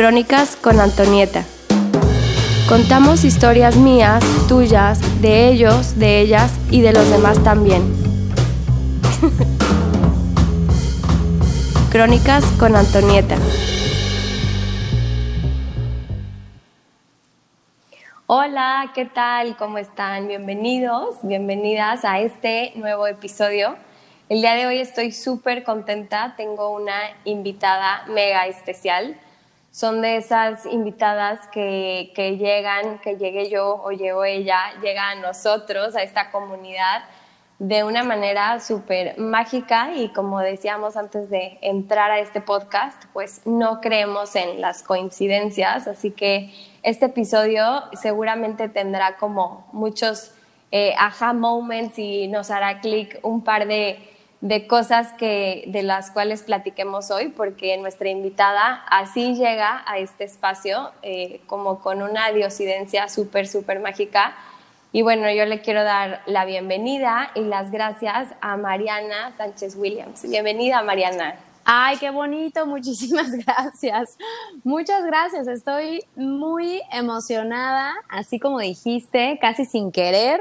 Crónicas con Antonieta. Contamos historias mías, tuyas, de ellos, de ellas y de los demás también. Crónicas con Antonieta. Hola, ¿qué tal? ¿Cómo están? Bienvenidos, bienvenidas a este nuevo episodio. El día de hoy estoy súper contenta, tengo una invitada mega especial son de esas invitadas que, llegan, que llegue yo o llego ella, llega a nosotros, a esta comunidad, de una manera súper mágica y como decíamos antes de entrar a este podcast, pues no creemos en las coincidencias, así que este episodio seguramente tendrá como muchos eh, aha moments y nos hará clic un par de de cosas que, de las cuales platiquemos hoy, porque nuestra invitada así llega a este espacio, eh, como con una diosidencia súper, súper mágica. Y bueno, yo le quiero dar la bienvenida y las gracias a Mariana Sánchez Williams. Bienvenida, Mariana. Ay, qué bonito, muchísimas gracias. Muchas gracias, estoy muy emocionada, así como dijiste, casi sin querer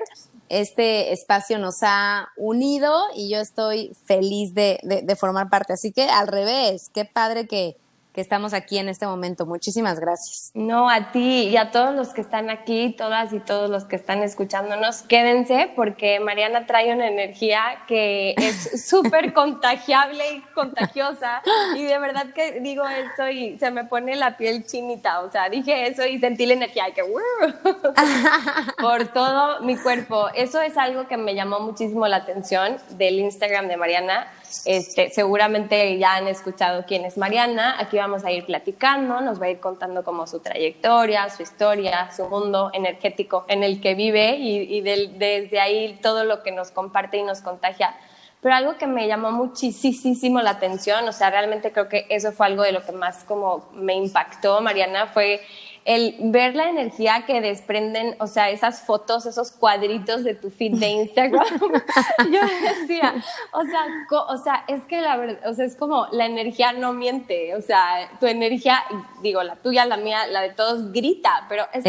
este espacio nos ha unido y yo estoy feliz de, de, formar parte. Así que al revés, qué padre que, estamos aquí en este momento. Muchísimas gracias. No, a ti y a todos los que están aquí, todas y todos los que están escuchándonos, quédense porque Mariana trae una energía que es súper contagiable y contagiosa. Y de verdad que digo esto y se me pone la piel chinita. O sea, dije eso y sentí la energía que por todo mi cuerpo. Eso es algo que me llamó muchísimo la atención del Instagram de Mariana este, seguramente ya han escuchado quién es Mariana. Aquí vamos a ir platicando, nos va a ir contando como su trayectoria, su historia, su mundo energético en el que vive y, desde ahí todo lo que nos comparte y nos contagia. Pero algo que me llamó muchísimo la atención, o sea, realmente creo que eso fue algo de lo que más como me impactó, Mariana, fue el ver la energía que desprenden, o sea, esas fotos, esos cuadritos de tu feed de Instagram. yo decía, o sea, o sea, es que la verdad, o sea, es como la energía no miente, o sea, tu energía, digo, la tuya, la mía, la de todos grita, pero es,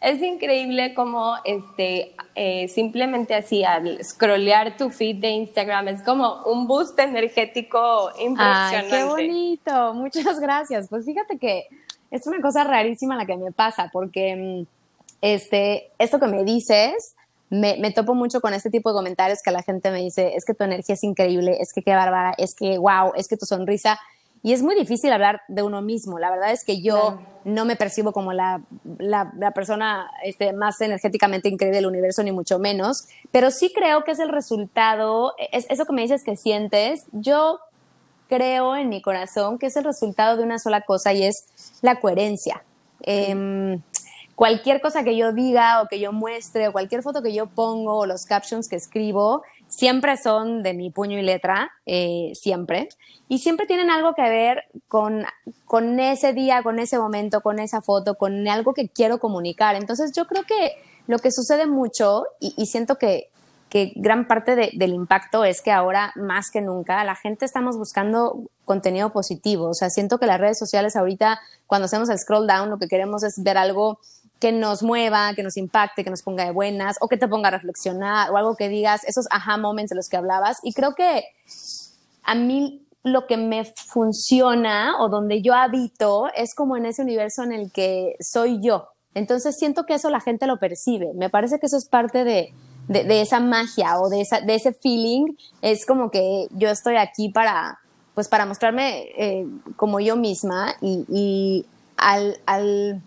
es, increíble como este, eh, simplemente así al scrollear tu feed de Instagram es como un boost energético impresionante. qué bonito, muchas gracias. Pues fíjate que es una cosa rarísima la que me pasa, porque mm, este, esto que me dices, me, me, topo mucho con este tipo de comentarios que la gente me dice, es que tu energía es increíble, es que qué bárbara, es que wow, es que tu sonrisa. Y es muy difícil hablar de uno mismo. La verdad es que yo no me percibo como la, la, la persona este, más energéticamente increíble del universo, ni mucho menos, pero sí creo que es el resultado, es, eso que me dices que sientes, yo creo en mi corazón que es el resultado de una sola cosa y es la coherencia. Em, cualquier cosa que yo diga o que yo muestre o cualquier foto que yo pongo o los captions que escribo, siempre son de mi puño y letra, eh, siempre. Y siempre tienen algo que ver con, con ese día, con ese momento, con esa foto, con algo que quiero comunicar. Entonces yo creo que lo que sucede mucho, y siento que que gran parte del impacto es que ahora más que nunca la gente estamos buscando contenido positivo. O sea, siento que las redes sociales ahorita, cuando hacemos el scroll down, lo que queremos es ver algo que nos mueva, que nos impacte, que nos ponga de buenas o que te ponga a reflexionar o algo que digas, esos aha moments de los que hablabas. Y creo que a mí lo que me funciona o donde yo habito es como en ese universo en el que soy yo. Entonces siento que eso la gente lo percibe. Me parece que eso es parte de, de, esa magia o de, esa, de ese feeling, es como que yo estoy aquí para, pues para mostrarme eh, como yo misma y, al, al,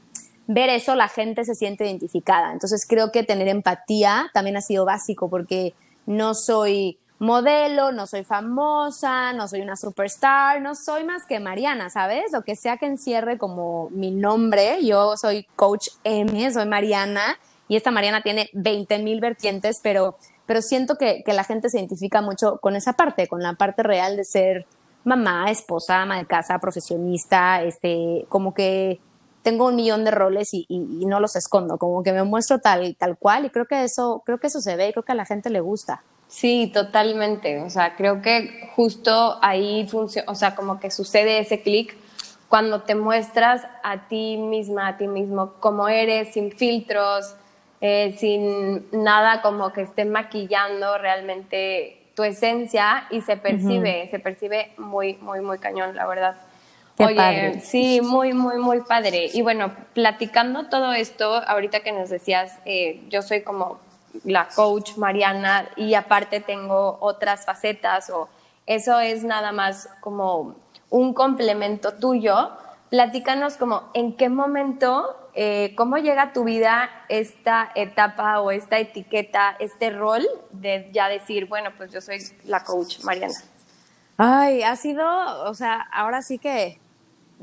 ver eso la gente se siente identificada. Entonces creo que tener empatía también ha sido básico porque no soy modelo, no soy famosa, no soy una superstar, no soy más que Mariana, ¿sabes? Lo que sea que encierre como mi nombre, yo soy coach M, soy Mariana y esta Mariana tiene 20 mil vertientes, pero, pero siento que, que, la gente se identifica mucho con esa parte, con la parte real de ser mamá, esposa, ama de casa, profesionista, este, como que tengo un millón de roles y, no los escondo, como que me muestro tal, tal cual y creo que eso, creo que eso se ve y creo que a la gente le gusta. Sí, totalmente. O sea, creo que justo ahí funciona, o sea, como que sucede ese clic cuando te muestras a ti misma, a ti mismo, como eres, sin filtros, eh, sin nada como que esté maquillando realmente tu esencia y se percibe, se percibe muy, muy, muy cañón, la verdad. Oye, sí, muy, muy, muy padre. Y bueno, platicando todo esto, ahorita que nos decías, eh, yo soy como la coach Mariana y aparte tengo otras facetas o eso es nada más como un complemento tuyo. Platícanos como en qué momento eh, ¿cómo llega a tu vida esta etapa o esta etiqueta, este rol de ya decir, bueno, pues yo soy la coach Mariana? Ay, ha sido, o sea, ahora sí que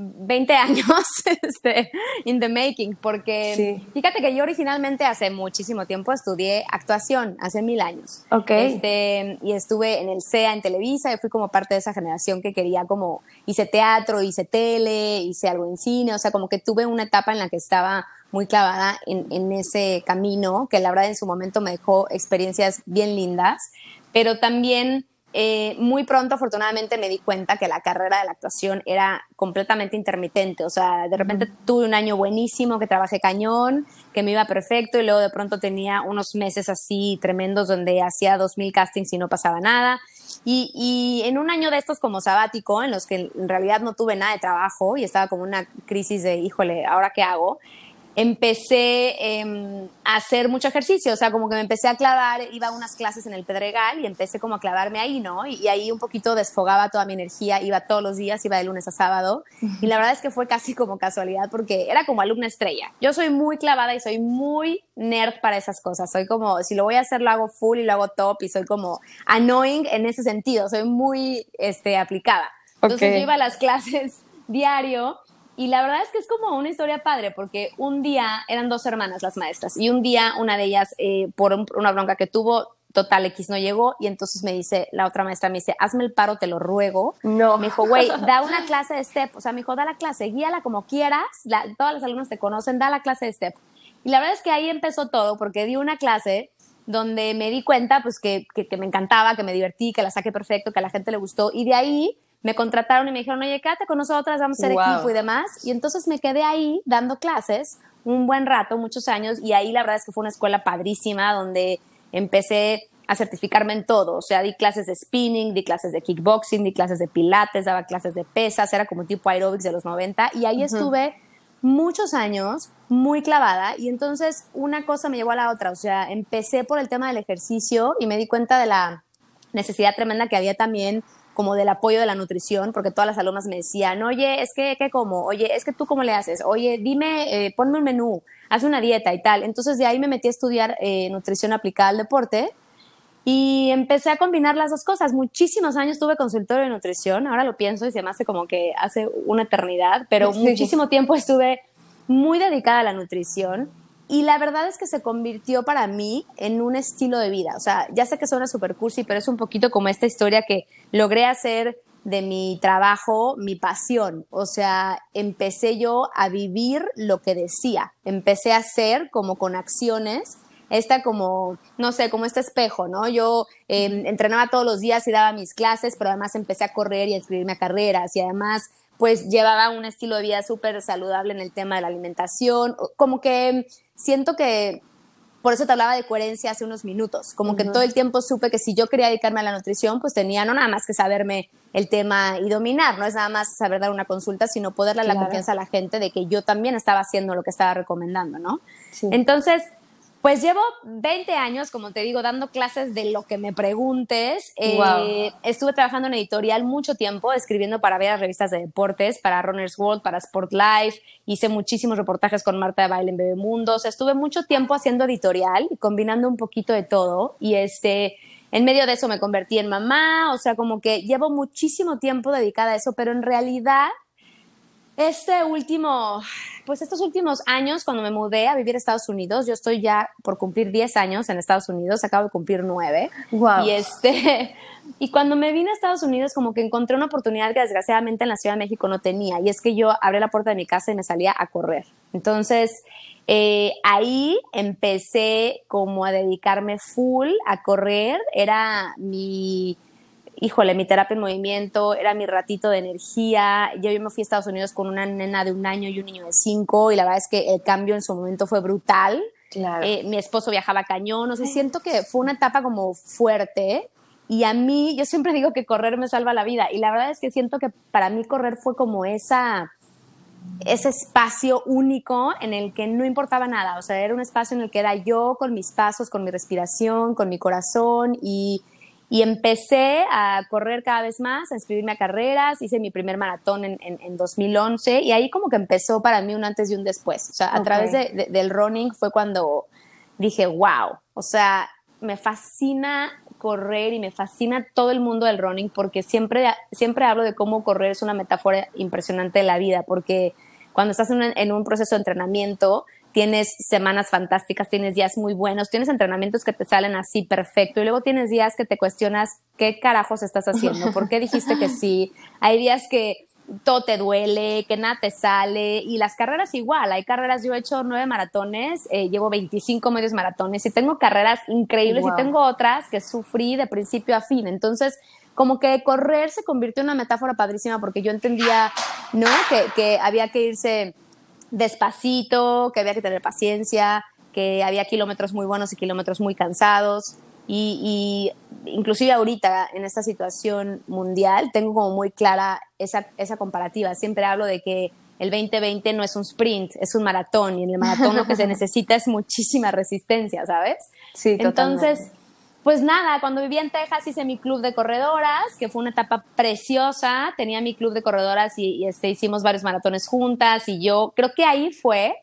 20 años este, in the making, porque fíjate que yo originalmente hace muchísimo tiempo estudié actuación, hace mil años. Ok. Este, y estuve en el CEA, en Televisa, y fui como parte de esa generación que quería como, hice teatro, hice tele, hice algo en cine, o sea, como que tuve una etapa en la que estaba muy clavada en, en ese camino, que la verdad en su momento me dejó experiencias bien lindas, pero también eh, muy pronto, afortunadamente, me di cuenta que la carrera de la actuación era completamente intermitente. O sea, de repente tuve un año buenísimo, que trabajé cañón, que me iba perfecto, y luego de pronto tenía unos meses así tremendos donde hacía dos mil castings y no pasaba nada. Y, y, en un año de estos como sabático, en los que en realidad no tuve nada de trabajo y estaba como una crisis de, híjole, ¿ahora qué hago? Empecé em, a hacer mucho ejercicio, o sea, como que me empecé a clavar, iba a unas clases en el Pedregal y empecé como a clavarme ahí, ¿no? Y, ahí un poquito desfogaba toda mi energía, iba todos los días, iba de lunes a sábado, y la verdad es que fue casi como casualidad porque era como alumna estrella. Yo soy muy clavada y soy muy nerd para esas cosas, soy como, si lo voy a hacer lo hago full y lo hago top y soy como annoying en ese sentido, soy muy este, aplicada. Entonces yo iba a las clases diario y la verdad es que es como una historia padre, porque un día eran dos hermanas las maestras, y un día una de ellas, eh, por una bronca que tuvo, total X no llegó, y entonces me dice, la otra maestra me dice, hazme el paro, te lo ruego. No. Me dijo, güey, da una clase de step, o sea, me dijo, da la clase, guíala como quieras, todas las alumnas te conocen, da la clase de step. Y la verdad es que ahí empezó todo, porque di una clase donde me di cuenta, pues, que, que, que me encantaba, que me divertí, que la saqué perfecto, que a la gente le gustó, y de ahí me contrataron y me dijeron, oye, quédate con nosotras, vamos a ser equipo y demás. Y entonces me quedé ahí dando clases un buen rato, muchos años, y ahí la verdad es que fue una escuela padrísima donde empecé a certificarme en todo, o sea, di clases de spinning, di clases de kickboxing, di clases de pilates, daba clases de pesas, era como tipo aerobics de los 90, y ahí estuve muchos años muy clavada, y entonces una cosa me llevó a la otra, o sea, empecé por el tema del ejercicio y me di cuenta de la necesidad tremenda que había también como del apoyo de la nutrición, porque todas las alumnas me decían, oye, es que, ¿qué como? Oye, es que tú cómo le haces? Oye, dime, eh, ponme un menú, haz una dieta y tal. Entonces de ahí me metí a estudiar eh, nutrición aplicada al deporte y empecé a combinar las dos cosas. Muchísimos años tuve consultorio de nutrición, ahora lo pienso y se me hace como que hace una eternidad, pero muchísimo tiempo estuve muy dedicada a la nutrición y la verdad es que se convirtió para mí en un estilo de vida. O sea, ya sé que suena super cursi, pero es un poquito como esta historia que logré hacer de mi trabajo mi pasión. O sea, empecé yo a vivir lo que decía. Empecé a hacer como con acciones esta como, no sé, como este espejo, ¿no? Yo em, entrenaba todos los días y daba mis clases, pero además empecé a correr y a inscribirme a carreras y además pues llevaba un estilo de vida súper saludable en el tema de la alimentación, como que siento que por eso te hablaba de coherencia hace unos minutos, como que todo el tiempo supe que si yo quería dedicarme a la nutrición, pues tenía no nada más que saberme el tema y dominar, no es nada más saber dar una consulta, sino poder darle la confianza a la gente de que yo también estaba haciendo lo que estaba recomendando, ¿no? Entonces, pues llevo 20 años, como te digo, dando clases de lo que me preguntes. Eh, estuve trabajando en editorial mucho tiempo, escribiendo para varias revistas de deportes, para Runner's World, para Sport Life. Hice muchísimos reportajes con Marta de Baile en Bebemundo. O sea, estuve mucho tiempo haciendo editorial y combinando un poquito de todo. Y este, en medio de eso me convertí en mamá. O sea, como que llevo muchísimo tiempo dedicada a eso, pero en realidad este último, pues estos últimos años, cuando me mudé a vivir a Estados Unidos, yo estoy ya por cumplir 10 años en Estados Unidos, acabo de cumplir 9. Y este, y cuando me vine a Estados Unidos, como que encontré una oportunidad que desgraciadamente en la Ciudad de México no tenía, y es que yo abrí la puerta de mi casa y me salía a correr. Entonces, eh, ahí empecé como a dedicarme full a correr, era mi híjole, mi terapia en movimiento, era mi ratito de energía. Yo, yo me fui a Estados Unidos con una nena de un año y un niño de cinco y la verdad es que el cambio en su momento fue brutal. Eh, mi esposo viajaba cañón, o sea, siento que fue una etapa como fuerte y a mí, yo siempre digo que correr me salva la vida y la verdad es que siento que para mí correr fue como esa ese espacio único en el que no importaba nada, o sea, era un espacio en el que era yo con mis pasos, con mi respiración, con mi corazón y y empecé a correr cada vez más, a inscribirme a carreras, hice mi primer maratón en, en, 2011 y ahí como que empezó para mí un antes y un después. O sea, a través de, del running fue cuando dije, wow, o sea, me fascina correr y me fascina todo el mundo del running porque siempre, siempre hablo de cómo correr es una metáfora impresionante de la vida, porque cuando estás en en un proceso de entrenamiento, tienes semanas fantásticas, tienes días muy buenos, tienes entrenamientos que te salen así perfecto y luego tienes días que te cuestionas qué carajos estás haciendo, por qué dijiste que sí. Hay días que todo te duele, que nada te sale y las carreras igual. Hay carreras, yo he hecho nueve maratones, eh, llevo 25 medios maratones y tengo carreras increíbles y tengo otras que sufrí de principio a fin. Entonces, como que correr se convirtió en una metáfora padrísima porque yo entendía, ¿no? Que, que había que irse despacito, que había que tener paciencia, que había kilómetros muy buenos y kilómetros muy cansados. Y, inclusive ahorita en esta situación mundial tengo como muy clara esa, esa comparativa. Siempre hablo de que el 2020 no es un sprint, es un maratón y en el maratón lo que se necesita es muchísima resistencia, ¿sabes? Sí, Entonces, pues nada, cuando vivía en Texas hice mi club de corredoras, que fue una etapa preciosa. Tenía mi club de corredoras y, este, hicimos varios maratones juntas y yo creo que ahí fue,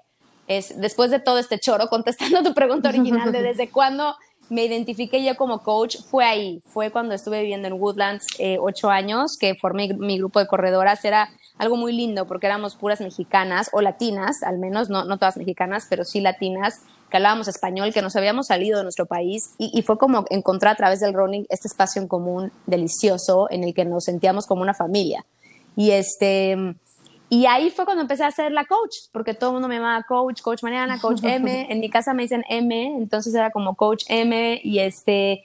es, después de todo este choro, contestando tu pregunta original de desde cuándo me identifiqué yo como coach, fue ahí, fue cuando estuve viviendo en Woodlands eh, ocho años, que formé mi grupo de corredoras. Era algo muy lindo porque éramos puras mexicanas o latinas, al menos, no, no todas mexicanas, pero sí latinas que hablábamos español, que nos habíamos salido de nuestro país y, fue como encontrar a través del running este espacio en común delicioso en el que nos sentíamos como una familia. Y este y ahí fue cuando empecé a ser la coach, porque todo el mundo me llamaba coach, coach Mariana, coach M, en mi casa me dicen M, entonces era como coach M y este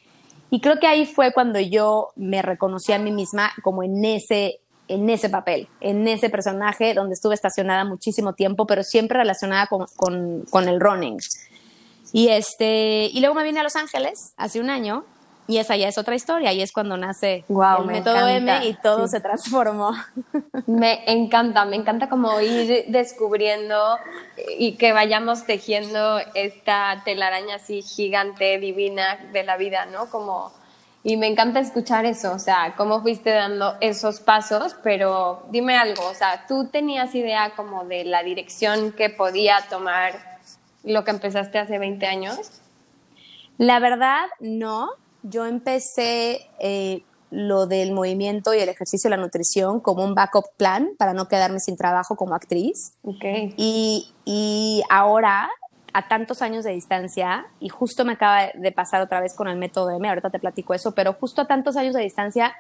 y creo que ahí fue cuando yo me reconocí a mí misma como en ese en ese papel, en ese personaje donde estuve estacionada muchísimo tiempo, pero siempre relacionada con, con, con el running. Y, este, y luego me vine a Los Ángeles hace un año y esa ya es otra historia y es cuando nace el método M y todo se transformó. Me encanta, me encanta como ir descubriendo y que vayamos tejiendo esta telaraña así gigante, divina de la vida, ¿no? Como, y me encanta escuchar eso, o sea, cómo fuiste dando esos pasos, pero dime algo, o sea, ¿tú tenías idea como de la dirección que podía tomar lo que empezaste hace 20 años? La verdad, no. Yo empecé eh, lo del movimiento y el ejercicio de la nutrición como un backup plan para no quedarme sin trabajo como actriz. Okay. Y, y ahora, a tantos años de distancia, y justo me acaba de pasar otra vez con el método M, ahorita te platico eso, pero justo a tantos años de distancia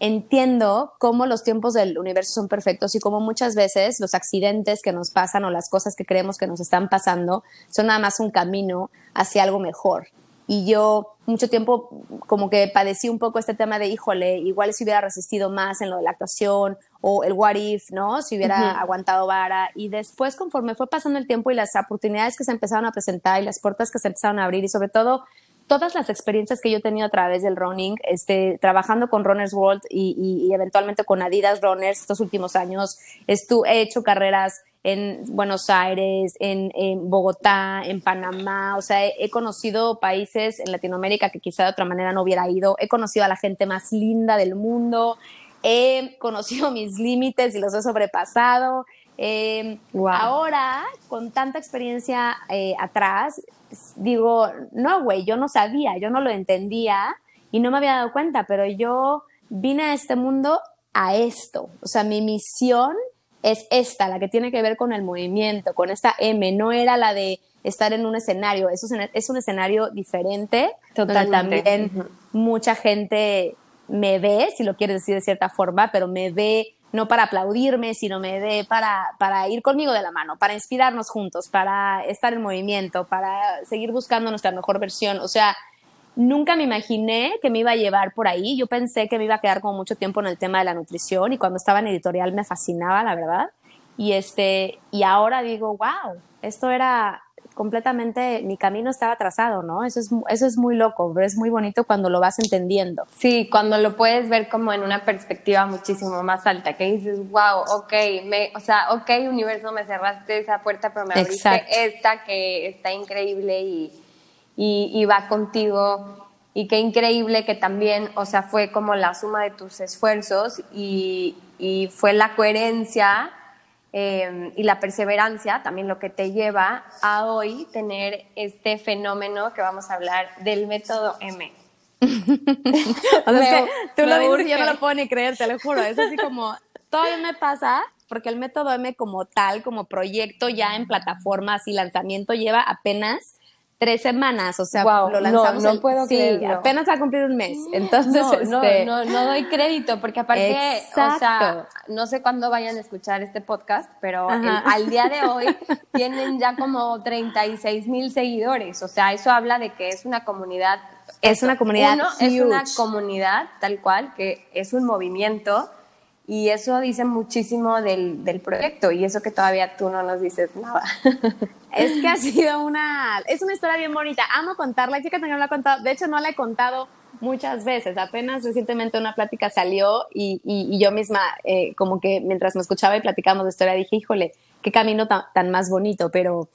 entiendo cómo los tiempos del universo son perfectos y cómo muchas veces los accidentes que nos pasan o las cosas que creemos que nos están pasando son nada más un camino hacia algo mejor. Y yo mucho tiempo como que padecí un poco este tema de, híjole, igual si hubiera resistido más en lo de la actuación o el what if, ¿no? Si hubiera aguantado vara. Y después conforme fue pasando el tiempo y las oportunidades que se empezaron a presentar y las puertas que se empezaron a abrir y sobre todo todas las experiencias que yo he tenido a través del running, este, trabajando con Runners World y, eventualmente con Adidas Runners estos últimos años, he hecho carreras en Buenos Aires, en, Bogotá, en Panamá, o sea, he, conocido países en Latinoamérica que quizá de otra manera no hubiera ido, he conocido a la gente más linda del mundo, he conocido mis límites y los he sobrepasado. Eh, Ahora, con tanta experiencia eh, atrás, digo, no, güey, yo no sabía, yo no lo entendía y no me había dado cuenta, pero yo vine a este mundo a esto. O sea, mi misión es esta, la que tiene que ver con el movimiento, con esta M, no era la de estar en un escenario, eso es, un escenario diferente, donde también mucha gente me ve, si lo quieres decir de cierta forma, pero me ve no para aplaudirme, sino me dé para, para ir conmigo de la mano, para inspirarnos juntos, para estar en movimiento, para seguir buscando nuestra mejor versión. O sea, nunca me imaginé que me iba a llevar por ahí. Yo pensé que me iba a quedar como mucho tiempo en el tema de la nutrición y cuando estaba en editorial me fascinaba, la verdad. Y este, y ahora digo, wow, esto era completamente, mi camino estaba trazado, ¿no? Eso es, eso es muy loco, pero es muy bonito cuando lo vas entendiendo. Sí, cuando lo puedes ver como en una perspectiva muchísimo más alta, que dices, wow, ok, me, o sea, ok, universo, me cerraste esa puerta, pero me abriste esta que está increíble y, y, va contigo. Y qué increíble que también, o sea, fue como la suma de tus esfuerzos y, y fue la coherencia Em, y la perseverancia, también lo que te lleva a hoy tener este fenómeno que vamos a hablar del método M. o sea, que tú lo dices y yo no lo puedo ni creer, te lo juro. Es así como, todavía me pasa, porque el método M como tal, como proyecto ya en plataformas y lanzamiento lleva apenas tres semanas, o sea, lo lanzamos. No, no puedo sí, apenas va a cumplir un mes. Entonces, no, este, no, no, doy crédito, porque aparte, o sea, no sé cuándo vayan a escuchar este podcast, pero al día de hoy tienen ya como 36 mil seguidores. O sea, eso habla de que es una comunidad. Es una comunidad. es una comunidad tal cual, que es un movimiento y eso dice muchísimo del, del, proyecto y eso que todavía tú no nos dices nada. Es que ha sido una, es una historia bien bonita. Amo contarla. Que no la he contado. De hecho, no la he contado muchas veces. Apenas recientemente una plática salió y, y, yo misma, eh, como que mientras me escuchaba y platicamos de historia, dije, híjole, qué camino tan, tan más bonito. Pero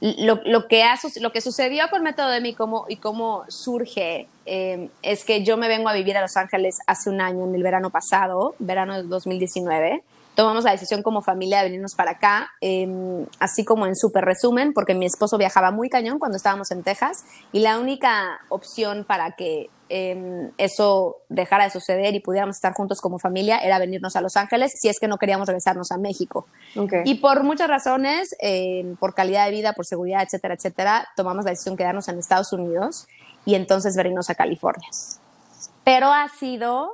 lo, lo, que ha, lo que sucedió con Método de mí cómo, y cómo surge em, es que yo me vengo a vivir a Los Ángeles hace un año, en el verano pasado, verano de 2019. Tomamos la decisión como familia de venirnos para acá, em, así como en súper resumen, porque mi esposo viajaba muy cañón cuando estábamos en Texas y la única opción para que Em, eso dejara de suceder y pudiéramos estar juntos como familia era venirnos a Los Ángeles si es que no queríamos regresarnos a México. Y por muchas razones, em, por calidad de vida, por seguridad, etcétera, etcétera, tomamos la decisión de quedarnos en Estados Unidos y entonces venirnos a California. Pero ha sido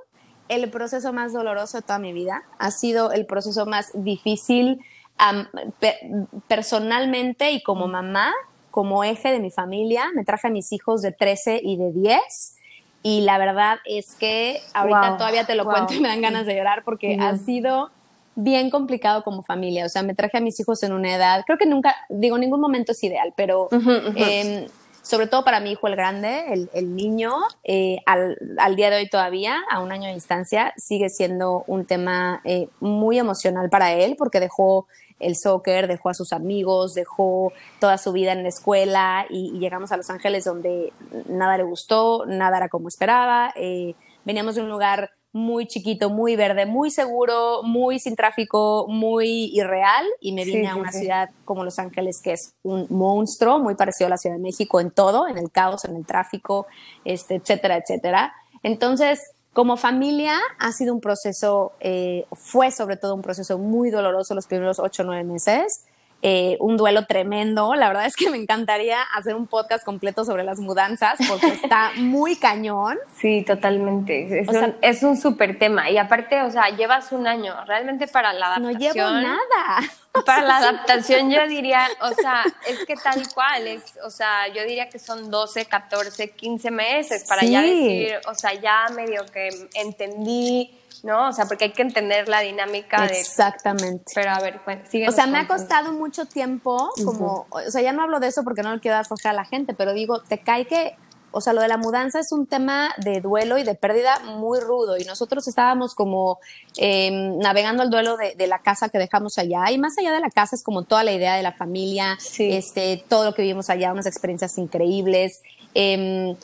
el proceso más doloroso de toda mi vida, ha sido el proceso más difícil personalmente y como mamá, como eje de mi familia. Me traje a mis hijos de 13 y de 10 y la verdad es que ahorita todavía te lo cuento y me dan ganas de llorar porque ha sido bien complicado como familia. O sea, me traje a mis hijos en una edad, creo que nunca, digo, ningún momento es ideal, pero em, sobre todo para mi hijo el grande, el, niño, eh, al, al, día de hoy todavía, a un año de distancia, sigue siendo un tema eh, muy emocional para él porque dejó el soccer, dejó a sus amigos, dejó toda su vida en la escuela y, llegamos a Los Ángeles donde nada le gustó, nada era como esperaba. Eh, veníamos de un lugar muy chiquito, muy verde, muy seguro, muy sin tráfico, muy irreal y me vine a una ciudad como Los Ángeles que es un monstruo, muy parecido a la Ciudad de México en todo, en el caos, en el tráfico, este, etcétera, etcétera. Entonces, como familia ha sido un proceso, eh, fue sobre todo un proceso muy doloroso los primeros ocho o nueve meses. Eh, un duelo tremendo. La verdad es que me encantaría hacer un podcast completo sobre las mudanzas porque está muy cañón. Sí, totalmente. Es, un, es un súper tema. Y aparte, o sea, llevas un año realmente para la adaptación. No llevo nada. Para la adaptación yo diría, o sea, es que tal cual, es, o sea, yo diría que son 12, 14, 15 meses para ya decir, o sea, ya medio que entendí ¿no? O sea, porque hay que entender la dinámica de... Exactamente. Pero a ver, pues, sigue. O sea, me ha costado mucho tiempo, como, o sea, ya no hablo de eso porque no le quiero dar a la gente, pero digo, te cae que, o sea, lo de la mudanza es un tema de duelo y de pérdida muy rudo y nosotros estábamos como em, navegando el duelo de, la casa que dejamos allá y más allá de la casa es como toda la idea de la familia, este, todo lo que vivimos allá, unas experiencias increíbles. Eh,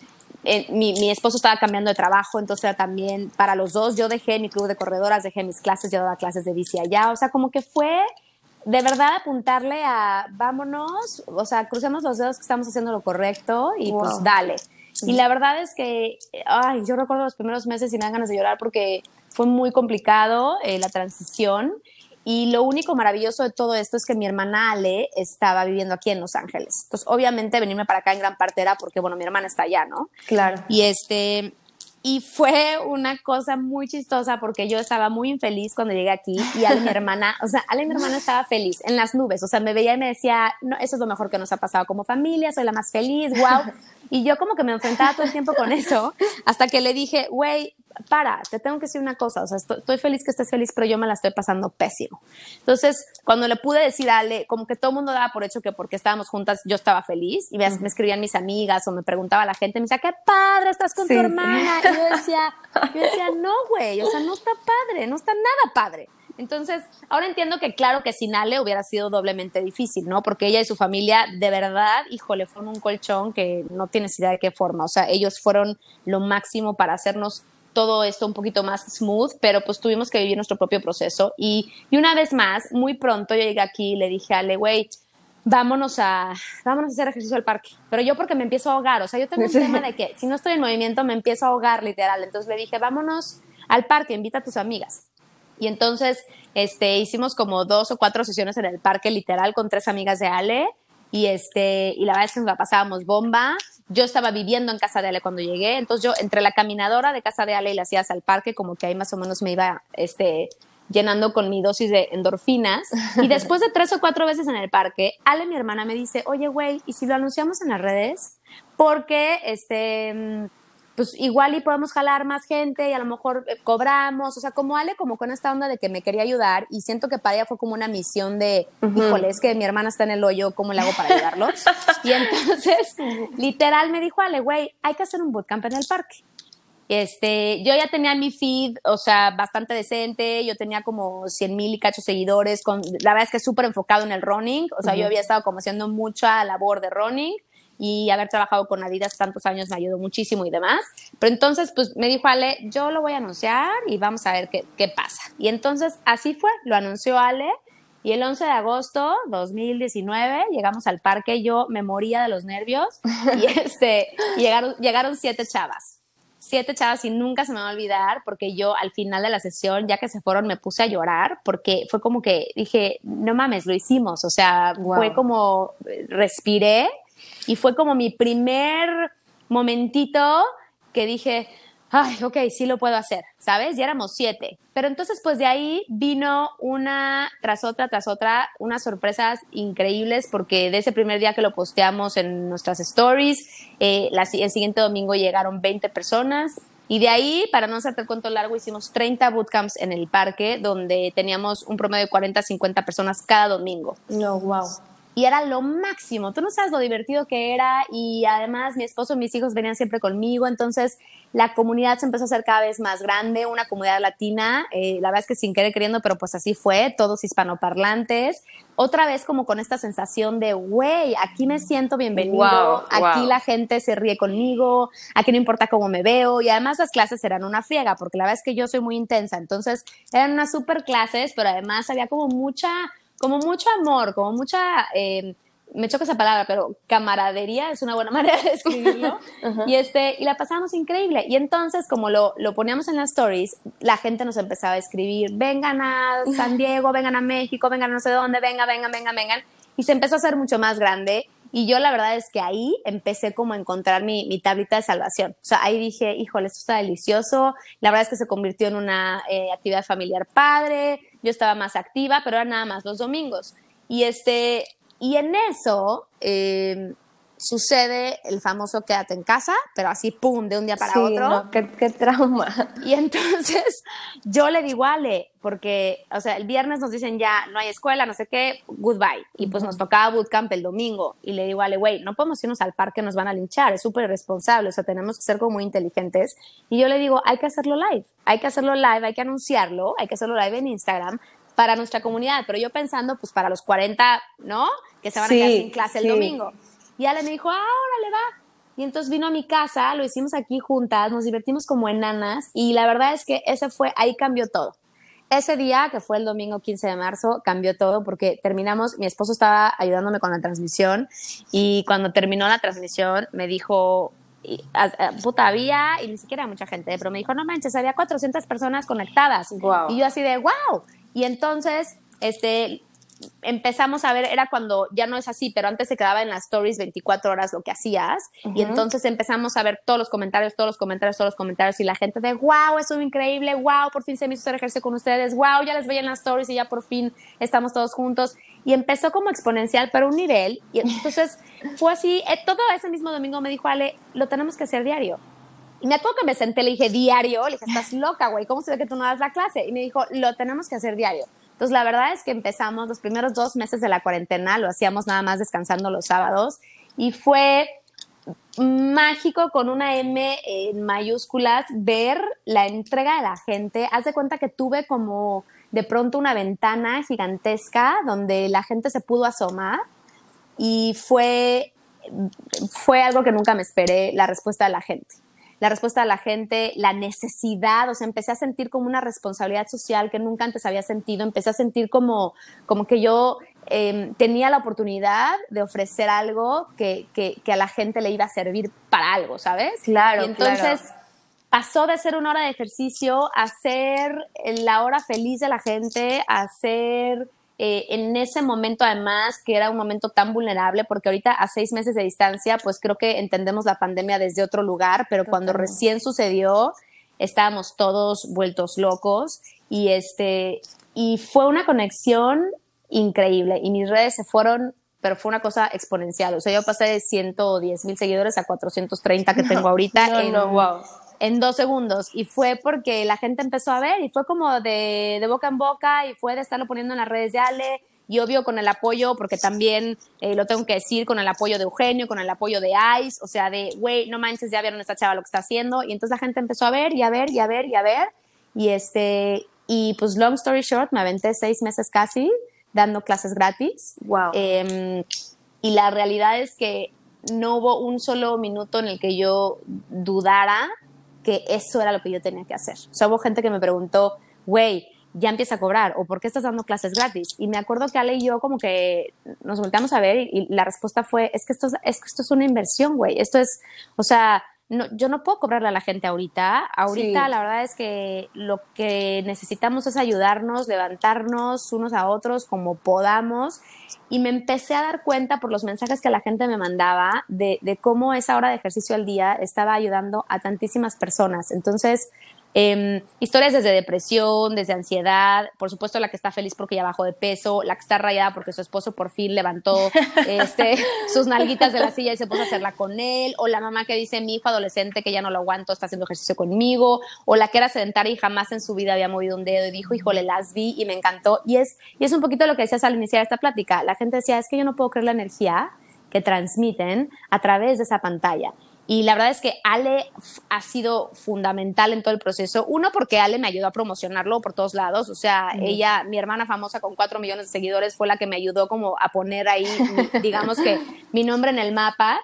eh, mi, esposo estaba cambiando de trabajo, entonces era también para los dos. Yo dejé mi club de corredoras, dejé mis clases, yo daba clases de bici allá. O sea, como que fue de verdad apuntarle a vámonos, o sea, crucemos los dedos que estamos haciendo lo correcto y pues dale. Y la verdad es que, ay, yo recuerdo los primeros meses dan ganas de llorar porque fue muy complicado eh, la transición. Y lo único maravilloso de todo esto es que mi hermana Ale estaba viviendo aquí en Los Ángeles. Entonces, obviamente, venirme para acá en gran parte era porque, bueno, mi hermana está allá, ¿no? Claro. Y este, y fue una cosa muy chistosa porque yo estaba muy infeliz cuando llegué aquí y Ale, mi hermana, o sea, Ale, mi hermana estaba feliz en las nubes, o sea, me veía y me decía, no, eso es lo mejor que nos ha pasado como familia, soy la más feliz, wow. Y yo como que me enfrentaba todo el tiempo con eso, hasta que le dije, güey, para, te tengo que decir una cosa, o sea, estoy, feliz que estés feliz, pero yo me la estoy pasando pésimo. Entonces, cuando le pude decir a Ale, como que todo el mundo daba por hecho que porque estábamos juntas yo estaba feliz, y me, escribían mis amigas o me preguntaba la gente, me decía, qué padre, estás con tu hermana. Y yo decía, yo decía, no, güey, o sea, no está padre, no está nada padre. Entonces, ahora entiendo que claro que sin Ale hubiera sido doblemente difícil, ¿no? Porque ella y su familia, de verdad, híjole, fueron un colchón que no tienes idea de qué forma. O sea, ellos fueron lo máximo para hacernos todo esto un poquito más smooth, pero pues tuvimos que vivir nuestro propio proceso. Y, una vez más, muy pronto yo llegué aquí y le dije a Ale, wait, vámonos a, vámonos a hacer ejercicio al parque. Pero yo porque me empiezo a ahogar, o sea, yo tengo un tema de que si no estoy en movimiento me empiezo a ahogar literal. Entonces le dije, vámonos al parque, invita a tus amigas. Y entonces este, hicimos como dos o cuatro sesiones en el parque literal con tres amigas de Ale y, este, y la verdad es que nos la pasábamos bomba. Yo estaba viviendo en casa de Ale cuando llegué, entonces yo entre la caminadora de casa de Ale y las idas al parque, como que ahí más o menos me iba este, llenando con mi dosis de endorfinas. Y después de tres o cuatro veces en el parque, Ale, mi hermana, me dice, oye, güey, ¿y si lo anunciamos en las redes? Porque, este pues igual y podemos jalar más gente y a lo mejor eh, cobramos, o sea, como Ale, como con esta onda de que me quería ayudar y siento que para ella fue como una misión de, híjole, es que mi hermana está en el hoyo, ¿cómo le hago para ayudarlos? y entonces, literal me dijo Ale, güey, hay que hacer un bootcamp en el parque. Este, yo ya tenía mi feed, o sea, bastante decente, yo tenía como 100 mil y cacho seguidores, con, la verdad es que súper enfocado en el running, o sea, yo había estado como haciendo mucha labor de running, y haber trabajado con Adidas tantos años me ayudó muchísimo y demás. Pero entonces, pues me dijo Ale, yo lo voy a anunciar y vamos a ver qué, qué pasa. Y entonces así fue, lo anunció Ale. Y el 11 de agosto 2019 llegamos al parque, yo me moría de los nervios y este, llegaron, llegaron siete chavas. Siete chavas y nunca se me va a olvidar porque yo al final de la sesión, ya que se fueron, me puse a llorar porque fue como que dije, no mames, lo hicimos. O sea, fue como respiré y fue como mi primer momentito que dije, ay, ok, sí lo puedo hacer, ¿sabes? Ya éramos siete. Pero entonces, pues de ahí vino una tras otra, tras otra, unas sorpresas increíbles, porque de ese primer día que lo posteamos en nuestras stories, eh, el siguiente domingo llegaron 20 personas. Y de ahí, para no hacerte el cuento largo, hicimos 30 bootcamps en el parque, donde teníamos un promedio de 40 50 personas cada domingo. No, wow y era lo máximo. Tú no sabes lo divertido que era y además mi esposo y mis hijos venían siempre conmigo, entonces la comunidad se empezó a hacer cada vez más grande, una comunidad latina, eh, la verdad es que sin querer queriendo, pero pues así fue, todos hispanoparlantes. Otra vez como con esta sensación de, güey, aquí me siento bienvenido, aquí la gente se ríe conmigo, aquí no importa cómo me veo y además las clases eran una friega, porque la verdad es que yo soy muy intensa, entonces eran unas super clases, pero además había como mucha como mucho amor, como mucha, eh, me choca esa palabra, pero camaradería es una buena manera de escribirlo. y, este, y la pasamos increíble. Y entonces, como lo, lo poníamos en las stories, la gente nos empezaba a escribir, vengan a San Diego, vengan a México, vengan a no sé dónde, venga, vengan, vengan, vengan. Y se empezó a hacer mucho más grande. Y yo la verdad es que ahí empecé como a encontrar mi, mi tablita de salvación. O sea, ahí dije, híjole, esto está delicioso. La verdad es que se convirtió en una eh, actividad familiar padre yo estaba más activa, pero era nada más los domingos. Y, este, y en eso eh, sucede el famoso quédate en casa, pero así, pum, de un día para otro. qué, qué, trauma. Y entonces yo le digo, Ale, porque, o sea, el viernes nos dicen ya, no hay escuela, no sé qué, goodbye. Y pues nos tocaba bootcamp el domingo. Y le digo, Ale, güey, no podemos irnos al parque, nos van a linchar, es súper irresponsable, o sea, tenemos que ser como muy inteligentes. Y yo le digo, hay que hacerlo live, hay que hacerlo live, hay que anunciarlo, hay que hacerlo live en Instagram para nuestra comunidad. Pero yo pensando, pues para los 40, ¿no? Que se van a quedar sin clase el domingo. Y Ale me dijo, ah, órale, va. Y entonces vino a mi casa, lo hicimos aquí juntas, nos divertimos como enanas y la verdad es que ese fue, ahí cambió todo. Ese día, que fue el domingo 15 de marzo, cambió todo porque terminamos, mi esposo estaba ayudándome con la transmisión y cuando terminó la transmisión me dijo, puta, había, y ni siquiera mucha gente, pero me dijo, no manches, había 400 personas conectadas. Y yo así de, wow. Y entonces, este, empezamos a ver, era cuando ya no es así, pero antes se quedaba en las stories 24 horas lo que hacías. Y entonces empezamos a ver todos los comentarios, todos los comentarios, todos los comentarios. Y la gente de, wow, eso es increíble, wow, por fin se me hizo hacer ejercicio con ustedes, wow, ya les veía en las stories y ya por fin estamos todos juntos. Y empezó como exponencial, pero un nivel. Y entonces fue así, eh, todo ese mismo domingo me dijo, Ale, lo tenemos que hacer diario. Y me acuerdo que me senté, le dije, diario, le dije, estás loca, güey, ¿cómo se ve que tú no das la clase? Y me dijo, lo tenemos que hacer diario. Entonces, la verdad es que empezamos los primeros dos meses de la cuarentena, lo hacíamos nada más descansando los sábados y fue mágico con una M en mayúsculas ver la entrega de la gente. Haz de cuenta que tuve como de pronto una ventana gigantesca donde la gente se pudo asomar y fue, fue algo que nunca me esperé, la respuesta de la gente la respuesta de la gente, la necesidad, o sea, empecé a sentir como una responsabilidad social que nunca antes había sentido, empecé a sentir como, como que yo em, tenía la oportunidad de ofrecer algo que, que, a la gente le iba a servir para algo, ¿sabes? Claro. entonces pasó de ser una hora de ejercicio a ser la hora feliz de la gente, a ser eh, en ese momento además, que era un momento tan vulnerable, porque ahorita a seis meses de distancia, pues creo que entendemos la pandemia desde otro lugar, pero cuando recién sucedió, estábamos todos vueltos locos y este, y fue una conexión increíble. Y mis redes se fueron pero fue una cosa exponencial. O sea, yo pasé de 110 mil seguidores a 430 que tengo ahorita en, wow en dos segundos. Y fue porque la gente empezó a ver y fue como de, de, boca en boca y fue de estarlo poniendo en las redes de Ale y obvio con el apoyo, porque también eh, lo tengo que decir, con el apoyo de Eugenio, con el apoyo de Ice, o sea, de, güey, no manches, ya vieron esta chava lo que está haciendo. Y entonces la gente empezó a ver y a ver y a ver y a ver. Y este, y pues long story short, me aventé seis meses casi dando clases gratis. Wow. Em, y la realidad es que no hubo un solo minuto en el que yo dudara eso era lo que yo tenía que hacer. O sea, hubo gente que me preguntó, güey, ya empieza a cobrar o por qué estás dando clases gratis. Y me acuerdo que Ale y yo como que nos volteamos a ver y, la respuesta fue, es que esto es, que esto es una inversión, güey. Esto es, o sea, no, yo no puedo cobrarle a la gente ahorita. Ahorita la verdad es que lo que necesitamos es ayudarnos, levantarnos unos a otros como podamos. Y me empecé a dar cuenta por los mensajes que la gente me mandaba de, de cómo esa hora de ejercicio al día estaba ayudando a tantísimas personas. Entonces, Em, historias desde depresión, desde ansiedad, por supuesto la que está feliz porque ya bajó de peso, la que está rayada porque su esposo por fin levantó este, sus nalguitas de la silla y se puso a hacerla con él, o la mamá que dice mi hijo adolescente que ya no lo aguanto está haciendo ejercicio conmigo, o la que era sedentaria y jamás en su vida había movido un dedo y dijo, híjole, las vi y me encantó. Y es, y es un poquito lo que decías al iniciar esta plática. La gente decía, es que yo no puedo creer la energía que transmiten a través de esa pantalla. Y la verdad es que Ale ha sido fundamental en todo el proceso. Uno, porque Ale me ayudó a promocionarlo por todos lados. O sea, ella, mi hermana famosa con cuatro millones de seguidores, fue la que me ayudó como a poner ahí, digamos que, mi nombre en el mapa.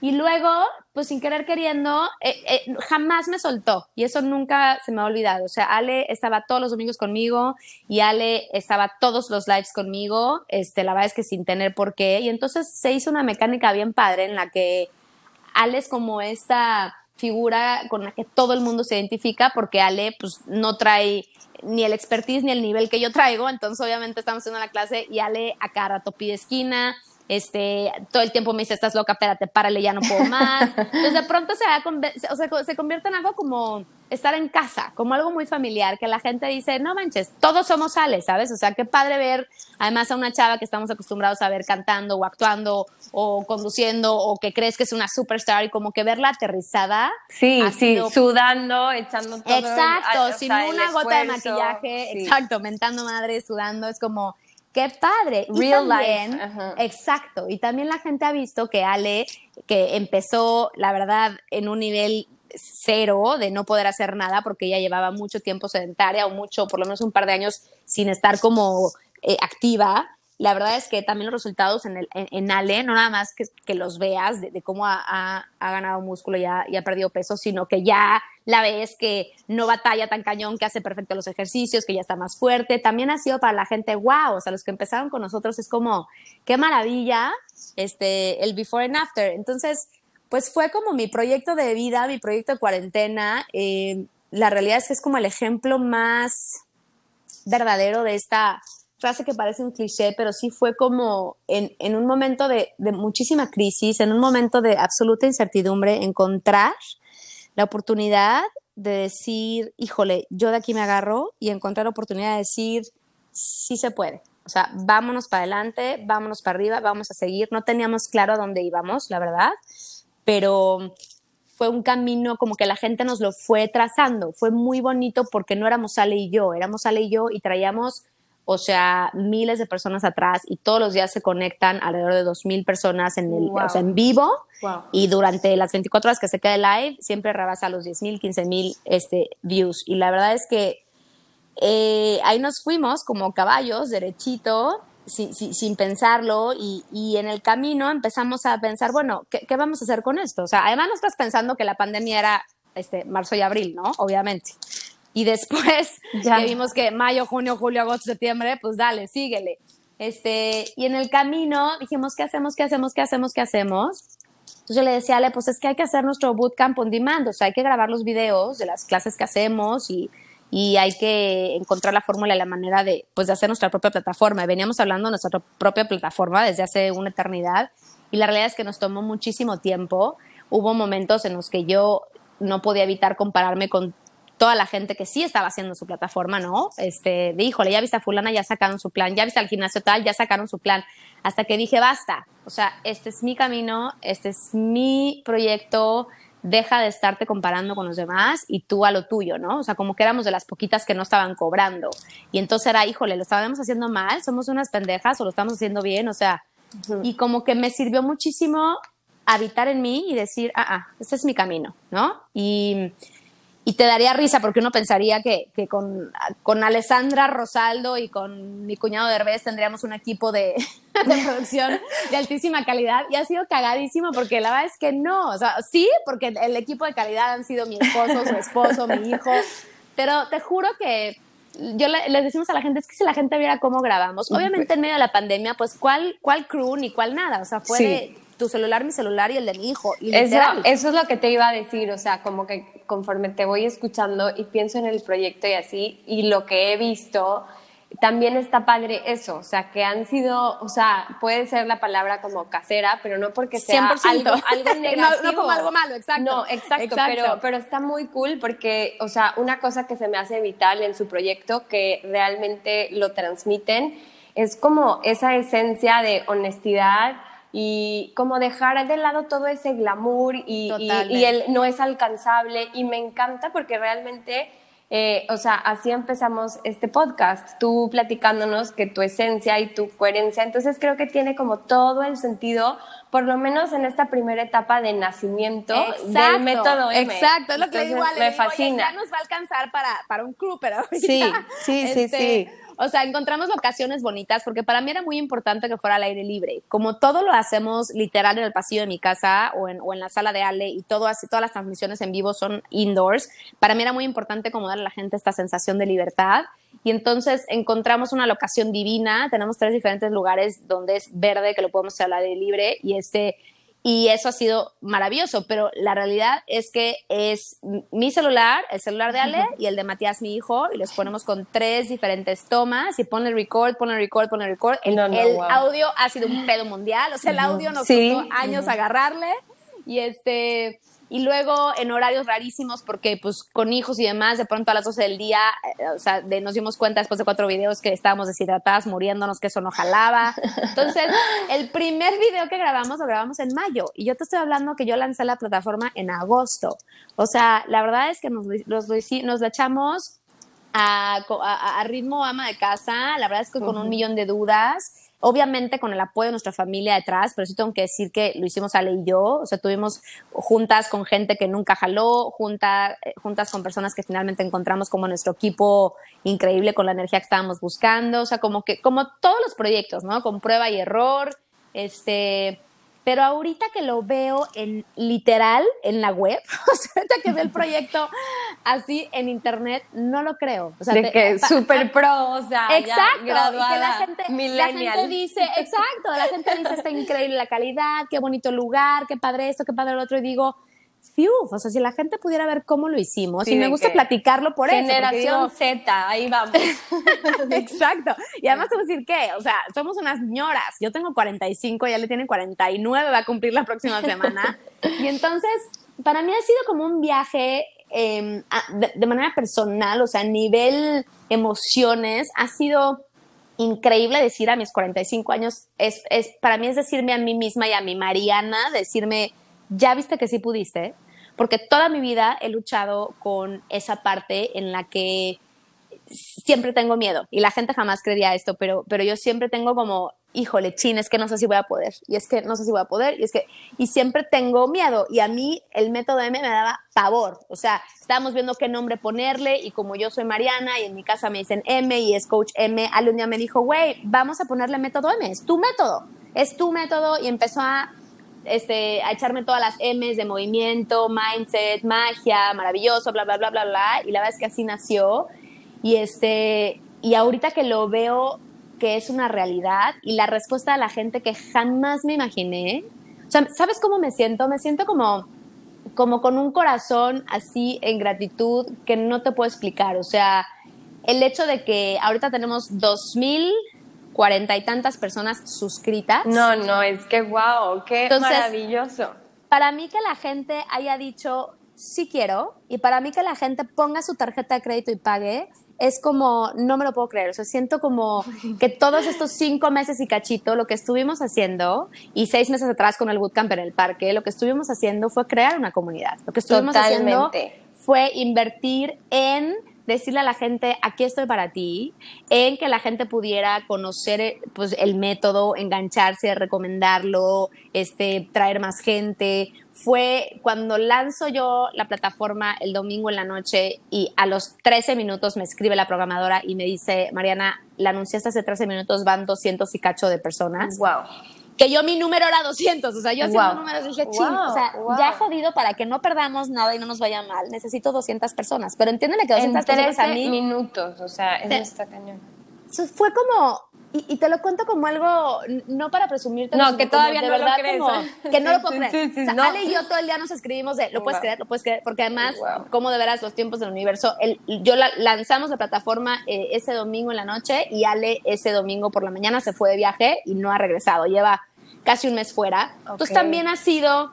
Y luego, pues sin querer queriendo, eh, eh, jamás me soltó. Y eso nunca se me ha olvidado. O sea, Ale estaba todos los domingos conmigo y Ale estaba todos los lives conmigo. Este, la verdad es que sin tener por qué. Y entonces se hizo una mecánica bien padre en la que Ale es como esta figura con la que todo el mundo se identifica porque Ale pues no trae ni el expertise ni el nivel que yo traigo, entonces obviamente estamos haciendo la clase y Ale a cada rato pide esquina, este, todo el tiempo me dice, estás loca, espérate, párale, ya no puedo más. Entonces de pronto se, o sea, se convierte en algo como estar en casa, como algo muy familiar, que la gente dice, no manches, todos somos Ale, ¿sabes? O sea, qué padre ver además a una chava que estamos acostumbrados a ver cantando o actuando o conduciendo o que crees que es una superstar y como que verla aterrizada. Sí, sí, sudando, echando todo. Exacto, sin una gota de maquillaje, exacto, mentando madre, sudando, es como Qué padre. Real life. Exacto. Y también la gente ha visto que Ale, que empezó, la verdad, en un nivel cero de no poder hacer nada porque ella llevaba mucho tiempo sedentaria o mucho, por lo menos un par de años sin estar como eh, activa. La verdad es que también los resultados en, el, en, Ale, no nada más que, que los veas de, cómo ha, ha, ganado músculo y ha, y ha perdido peso, sino que ya la ves que no batalla tan cañón, que hace perfecto los ejercicios, que ya está más fuerte. También ha sido para la gente, wow, o sea, los que empezaron con nosotros es como, qué maravilla, este, el before and after. Entonces, pues fue como mi proyecto de vida, mi proyecto de cuarentena. Eh, la realidad es que es como el ejemplo más verdadero de esta frase que parece un cliché, pero sí fue como en, en un momento de, de, muchísima crisis, en un momento de absoluta incertidumbre, encontrar la oportunidad de decir, híjole, yo de aquí me agarro y encontrar la oportunidad de decir, sí se puede. O sea, vámonos para adelante, vámonos para arriba, vamos a seguir. No teníamos claro a dónde íbamos, la verdad, pero fue un camino como que la gente nos lo fue trazando. Fue muy bonito porque no éramos Ale y yo, éramos Ale y yo y traíamos, o sea, miles de personas atrás y todos los días se conectan alrededor de 2.000 personas en, el, o sea, en vivo y durante las 24 horas que se queda live siempre rebasa los 10.000, 15.000 este, views. Y la verdad es que eh, ahí nos fuimos como caballos, derechito, sin, pensarlo, y, en el camino empezamos a pensar, bueno, ¿qué, vamos a hacer con esto? O sea, además no estás pensando que la pandemia era este, marzo y abril, ¿no? Obviamente. Y después ya vimos que mayo, junio, julio, agosto, septiembre, pues dale, síguele. Este, y en el camino dijimos, ¿qué hacemos? ¿Qué hacemos? ¿Qué hacemos? ¿Qué hacemos? Entonces yo le decía, Ale, pues es que hay que hacer nuestro bootcamp on demand, o sea, hay que grabar los videos de las clases que hacemos y y hay que encontrar la fórmula y la manera de, pues, de hacer nuestra propia plataforma. Veníamos hablando de nuestra propia plataforma desde hace una eternidad y la realidad es que nos tomó muchísimo tiempo. Hubo momentos en los que yo no podía evitar compararme con toda la gente que sí estaba haciendo su plataforma, ¿no? Este, de híjole, ya viste a fulana, ya sacaron su plan, ya viste al gimnasio tal, ya sacaron su plan, hasta que dije, basta, o sea, este es mi camino, este es mi proyecto, deja de estarte comparando con los demás y tú a lo tuyo, ¿no? O sea, como que éramos de las poquitas que no estaban cobrando. Y entonces era, híjole, lo estábamos haciendo mal, somos unas pendejas o lo estamos haciendo bien, o sea, y como que me sirvió muchísimo habitar en mí y decir, ah, ah, este es mi camino, ¿no? Y y te daría risa porque uno pensaría que, que con, con, Alessandra Rosaldo y con mi cuñado de Herbes tendríamos un equipo de, de, producción de altísima calidad. Y ha sido cagadísimo porque la verdad es que no, o sea, sí, porque el equipo de calidad han sido mi esposo, su esposo, mi hijo, pero te juro que yo le, les decimos a la gente, es que si la gente viera cómo grabamos, obviamente en medio de la pandemia, pues cuál, cuál crew ni cuál nada, o sea, fue de tu celular, mi celular y el de mi hijo. eso, eso es lo que te iba a decir, o sea, como que conforme te voy escuchando y pienso en el proyecto y así, y lo que he visto, también está padre eso, o sea, que han sido, o sea, puede ser la palabra como casera, pero no porque sea algo, algo negativo. no, como algo malo, exacto. No, exacto, Pero, pero está muy cool porque, o sea, una cosa que se me hace vital en su proyecto, que realmente lo transmiten, es como esa esencia de honestidad, y como dejar de lado todo ese glamour y, y, el no es alcanzable y me encanta porque realmente, eh, o sea, así empezamos este podcast, tú platicándonos que tu esencia y tu coherencia, entonces creo que tiene como todo el sentido, por lo menos en esta primera etapa de nacimiento del método M. Exacto, es lo que igual me fascina. ya nos va a alcanzar para, para un crew, pero sí, sí, sí, este, sí o sea, encontramos locaciones bonitas porque para mí era muy importante que fuera al aire libre. Como todo lo hacemos literal en el pasillo de mi casa o en, la sala de Ale y todo así, todas las transmisiones en vivo son indoors, para mí era muy importante como darle a la gente esta sensación de libertad. Y entonces encontramos una locación divina, tenemos tres diferentes lugares donde es verde, que lo podemos hacer al aire libre, y este y eso ha sido maravilloso, pero la realidad es que es mi celular, el celular de Ale y el de Matías, mi hijo, y los ponemos con tres diferentes tomas y pone record, pone record, pone record. El, el audio ha sido un pedo mundial, o sea, el audio nos costó años agarrarle y este y luego en horarios rarísimos, porque pues con hijos y demás, de pronto a las 12 del día, eh, o sea, de, nos dimos cuenta después de cuatro videos que estábamos deshidratadas, muriéndonos, que eso no jalaba. Entonces, el primer video que grabamos lo grabamos en mayo. Y yo te estoy hablando que yo lancé la plataforma en agosto. O sea, la verdad es que nos, nos, nos la echamos a, a, ritmo ama de casa, la verdad es que con un millón de dudas obviamente con el apoyo de nuestra familia detrás, pero sí tengo que decir que lo hicimos Ale y yo, o sea, tuvimos juntas con gente que nunca jaló, eh, juntas con personas que finalmente encontramos como nuestro equipo increíble con la energía que estábamos buscando, o sea, como que, como todos los proyectos, ¿no? Con prueba y error, este, pero ahorita que lo veo en literal en la web, o sea, ahorita que veo el proyecto así en internet, no lo creo. O sea, de que super pro, o sea, exacto, graduada, y que la gente, la gente dice, exacto, la gente dice está increíble la calidad, qué bonito lugar, qué padre esto, qué padre lo otro, y digo, o sea, si la gente pudiera ver cómo lo hicimos, y me gusta platicarlo por eso. Generación Z, ahí vamos. Exacto. Y además te voy a decir que, o sea, somos unas señoras. Yo tengo 45, ya le tienen 49, va a cumplir la próxima semana. y entonces, para mí ha sido como un viaje em, de, manera personal, o sea, a nivel emociones, ha sido increíble decir a mis 45 años, es, es, para mí es decirme a mí misma y a mi Mariana, decirme, ya viste que sí pudiste, porque toda mi vida he luchado con esa parte en la que siempre tengo miedo y la gente jamás creía esto, pero, pero yo siempre tengo como, híjole, chin, es que no sé si voy a poder, y es que no sé si voy a poder, y es que, y siempre tengo miedo, y a mí el método M me daba pavor, o sea, estábamos viendo qué nombre ponerle, y como yo soy Mariana, y en mi casa me dicen M, y es coach M, Ale un día me dijo, güey, vamos a ponerle método M, es tu método, es tu método, y empezó a este, a echarme todas las M's de movimiento, mindset, magia, maravilloso, bla, bla, bla, bla. Y la verdad es que así nació. Y, este, y ahorita que lo veo que es una realidad y la respuesta de la gente que jamás me imaginé. O sea, ¿sabes cómo me siento? Me siento como, como con un corazón así en gratitud que no te puedo explicar. O sea, el hecho de que ahorita tenemos 2000 cuarenta y tantas personas suscritas. No, no, es que wow, qué maravilloso. Para mí que la gente haya dicho sí quiero y para mí que la gente ponga su tarjeta de crédito y pague es como, no me lo puedo creer, o sea, siento como que todos estos cinco meses y cachito, lo que estuvimos haciendo, y seis meses atrás con el bootcamp en el parque, lo que estuvimos haciendo fue crear una comunidad. Lo que estuvimos haciendo fue invertir en decirle a la gente, aquí estoy para ti, en que la gente pudiera conocer eh, pues, el método, engancharse, recomendarlo, este, traer más gente. Fue cuando lanzo yo la plataforma el domingo en la noche y a los 13 minutos me escribe la programadora y me dice, Mariana, la anunciaste hace 13 minutos, van 200 y cacho de personas. Wow que yo mi número era 200, o sea, yo haciendo números dije, ching, o sea, ya jodido para que no perdamos nada y no nos vaya mal, necesito 200 personas, pero entiéndeme que 200 personas a mí... minutos, o sea, eso está cañón. Fue como, y, te lo cuento como algo, no para presumirte. No, que todavía no lo crees. que no lo puedo creer. o sea, Ale y yo todo el día nos escribimos de, lo puedes creer, lo puedes creer, porque además, como de veras los tiempos del universo, el, yo lanzamos la plataforma eh, ese domingo en la noche y Ale ese domingo por la mañana se fue de viaje y no ha regresado. Lleva casi un mes fuera. Entonces también ha sido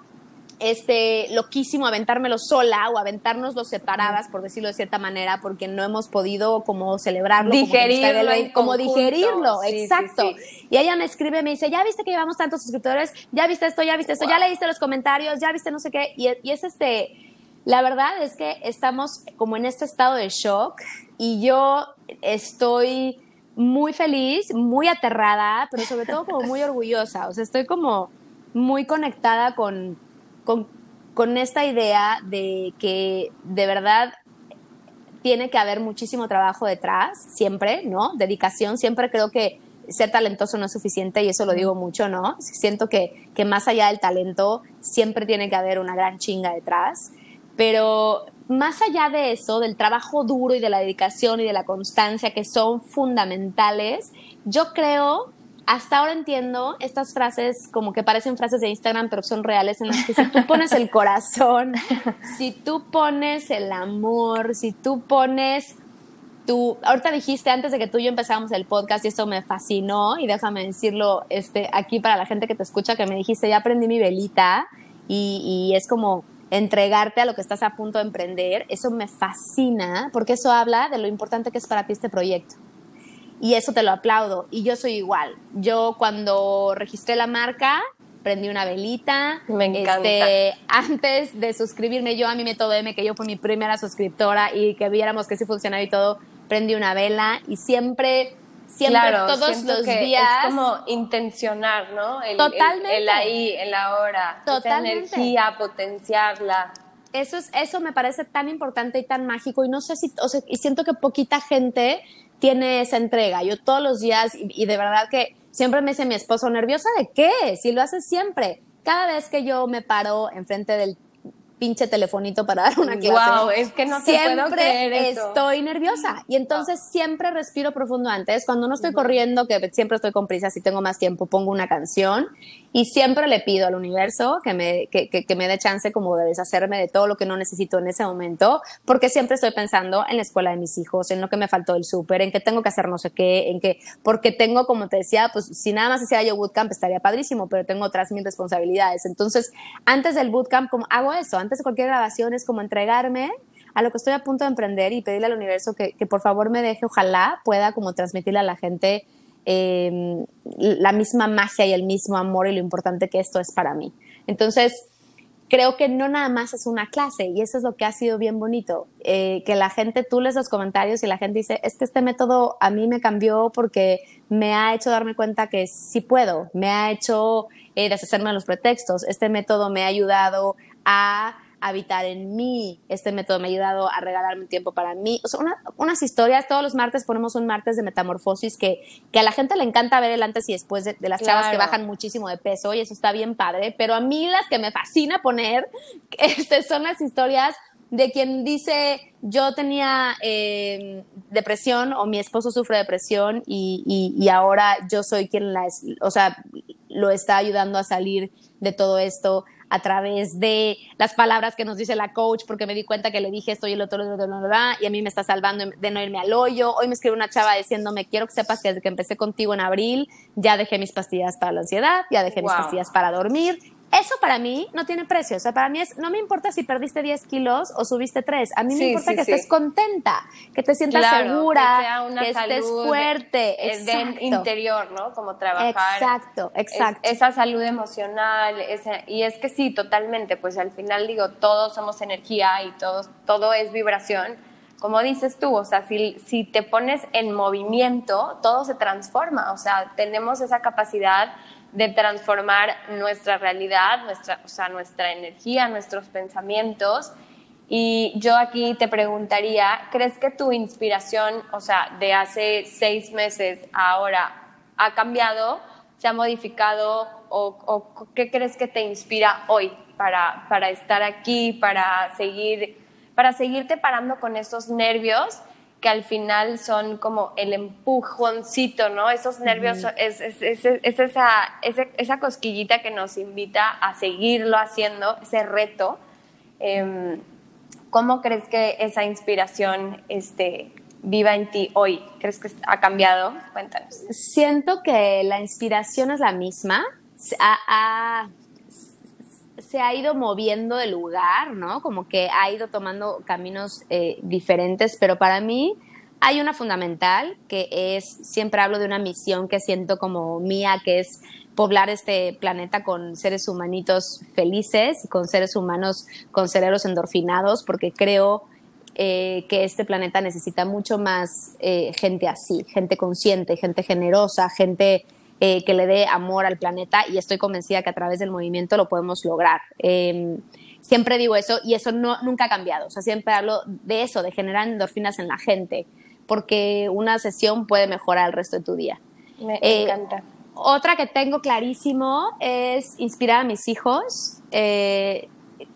este, loquísimo aventármelo sola o aventárnoslo separadas, por decirlo de cierta manera, porque no hemos podido como celebrarlo. Digerirlo. Como, digerirlo, exacto. y ella me escribe, me dice, ya viste que llevamos tantos suscriptores, ya viste esto, ya viste esto, ya leíste los comentarios, ya viste no sé qué. Y, y es este, la verdad es que estamos como en este estado de shock y yo estoy muy feliz, muy aterrada, pero sobre todo como muy orgullosa. O sea, estoy como muy conectada con con, esta idea de que de verdad tiene que haber muchísimo trabajo detrás, siempre, ¿no? Dedicación, siempre creo que ser talentoso no es suficiente y eso lo digo mucho, ¿no? Siento que, que más allá del talento, siempre tiene que haber una gran chinga detrás, pero más allá de eso, del trabajo duro y de la dedicación y de la constancia que son fundamentales, yo creo hasta ahora entiendo estas frases como que parecen frases de Instagram, pero son reales, en las que si tú pones el corazón, si tú pones el amor, si tú pones tu... Ahorita dijiste antes de que tú y yo empezáramos el podcast y esto me fascinó y déjame decirlo este, aquí para la gente que te escucha, que me dijiste, ya aprendí mi velita y, y es como entregarte a lo que estás a punto de emprender. Eso me fascina porque eso habla de lo importante que es para ti este proyecto y eso te lo aplaudo. Y yo soy igual. Yo cuando registré la marca, prendí una velita. Me encanta. Este, antes de suscribirme yo a mi método M, que yo fui mi primera suscriptora y que viéramos que sí funcionaba y todo, prendí una vela y siempre, siempre, todos los días. Es como intencionar, ¿no? El, totalmente. El, ahí, el ahora. Totalmente. Esa energía, potenciarla. Eso, es, eso me parece tan importante y tan mágico y no sé si, o sea, y siento que poquita gente tiene esa entrega. Yo todos los días, y, de verdad que siempre me dice mi esposo, ¿nerviosa de qué? Si lo haces siempre. Cada vez que yo me paro enfrente del pinche telefonito para dar una clase. Wow, es que no te puedo creer eso. estoy nerviosa y entonces siempre respiro profundo antes. Cuando no estoy corriendo, que siempre estoy con prisa, si tengo más tiempo, pongo una canción y siempre le pido al universo que me, que, que, me dé chance como de deshacerme de todo lo que no necesito en ese momento, porque siempre estoy pensando en la escuela de mis hijos, en lo que me faltó del súper, en que tengo que hacer no sé qué, en que, porque tengo, como te decía, pues si nada más hiciera yo bootcamp estaría padrísimo, pero tengo otras mil responsabilidades. Entonces, antes del bootcamp, como hago eso, antes de cualquier grabación es como entregarme a lo que estoy a punto de emprender y pedirle al universo que, que por favor me deje, ojalá pueda como transmitirle a la gente Em, la misma magia y el mismo amor y lo importante que esto es para mí. Entonces, creo que no nada más es una clase y eso es lo que ha sido bien bonito, eh, que la gente, tú lees los comentarios y la gente dice, es que este método a mí me cambió porque me ha hecho darme cuenta que sí puedo, me ha hecho eh, deshacerme de los pretextos, este método me ha ayudado a habitar en mí. Este método me ha ayudado a regalarme un tiempo para mí. O sea, unas historias, todos los martes ponemos un martes de metamorfosis que, que a la gente le encanta ver el antes y después de, las chavas que bajan muchísimo de peso y eso está bien padre, pero a mí las que me fascina poner este, son las historias de quien dice yo tenía em, depresión o mi esposo sufre depresión y, y, ahora yo soy quien la, o sea, lo está ayudando a salir de todo esto a través de las palabras que nos dice la coach, porque me di cuenta que le dije esto y el otro, y a mí me está salvando de no irme al hoyo. Hoy me escribe una chava diciéndome, quiero que sepas que desde que empecé contigo en abril, ya dejé mis pastillas para la ansiedad, ya dejé mis pastillas para dormir, eso para mí no tiene precio. O sea, para mí es, no me importa si perdiste 10 kilos o subiste 3. A mí me importa que estés contenta, que te sientas segura, que, estés fuerte. De, interior, ¿no? Como trabajar. Exacto, exacto. esa salud emocional. y es que sí, totalmente. Pues al final digo, todos somos energía y todos, todo es vibración. Como dices tú, o sea, si, si te pones en movimiento, todo se transforma. O sea, tenemos esa capacidad de transformar nuestra realidad, nuestra, o sea, nuestra energía, nuestros pensamientos. Y yo aquí te preguntaría, ¿crees que tu inspiración, o sea, de hace seis meses a ahora, ha cambiado, se ha modificado o, o qué crees que te inspira hoy para, para estar aquí, para seguir, para seguirte parando con esos nervios que al final son como el empujoncito, ¿no? Esos nervios, es, esa, esa, cosquillita que nos invita a seguirlo haciendo, ese reto. Em, ¿Cómo crees que esa inspiración este, viva en ti hoy? ¿Crees que ha cambiado? Cuéntanos. Siento que la inspiración es la misma. Ha, se ha ido moviendo de lugar, ¿no? Como que ha ido tomando caminos eh, diferentes, pero para mí hay una fundamental que es, siempre hablo de una misión que siento como mía, que es poblar este planeta con seres humanitos felices, con seres humanos con cerebros endorfinados, porque creo eh, que este planeta necesita mucho más eh, gente así, gente consciente, gente generosa, gente eh, que le dé amor al planeta y estoy convencida que a través del movimiento lo podemos lograr. Em, siempre digo eso y eso no, nunca ha cambiado. O sea, siempre hablo de eso, de generar endorfinas en la gente, porque una sesión puede mejorar el resto de tu día. Me eh, encanta. Otra que tengo clarísimo es inspirar a mis hijos, eh,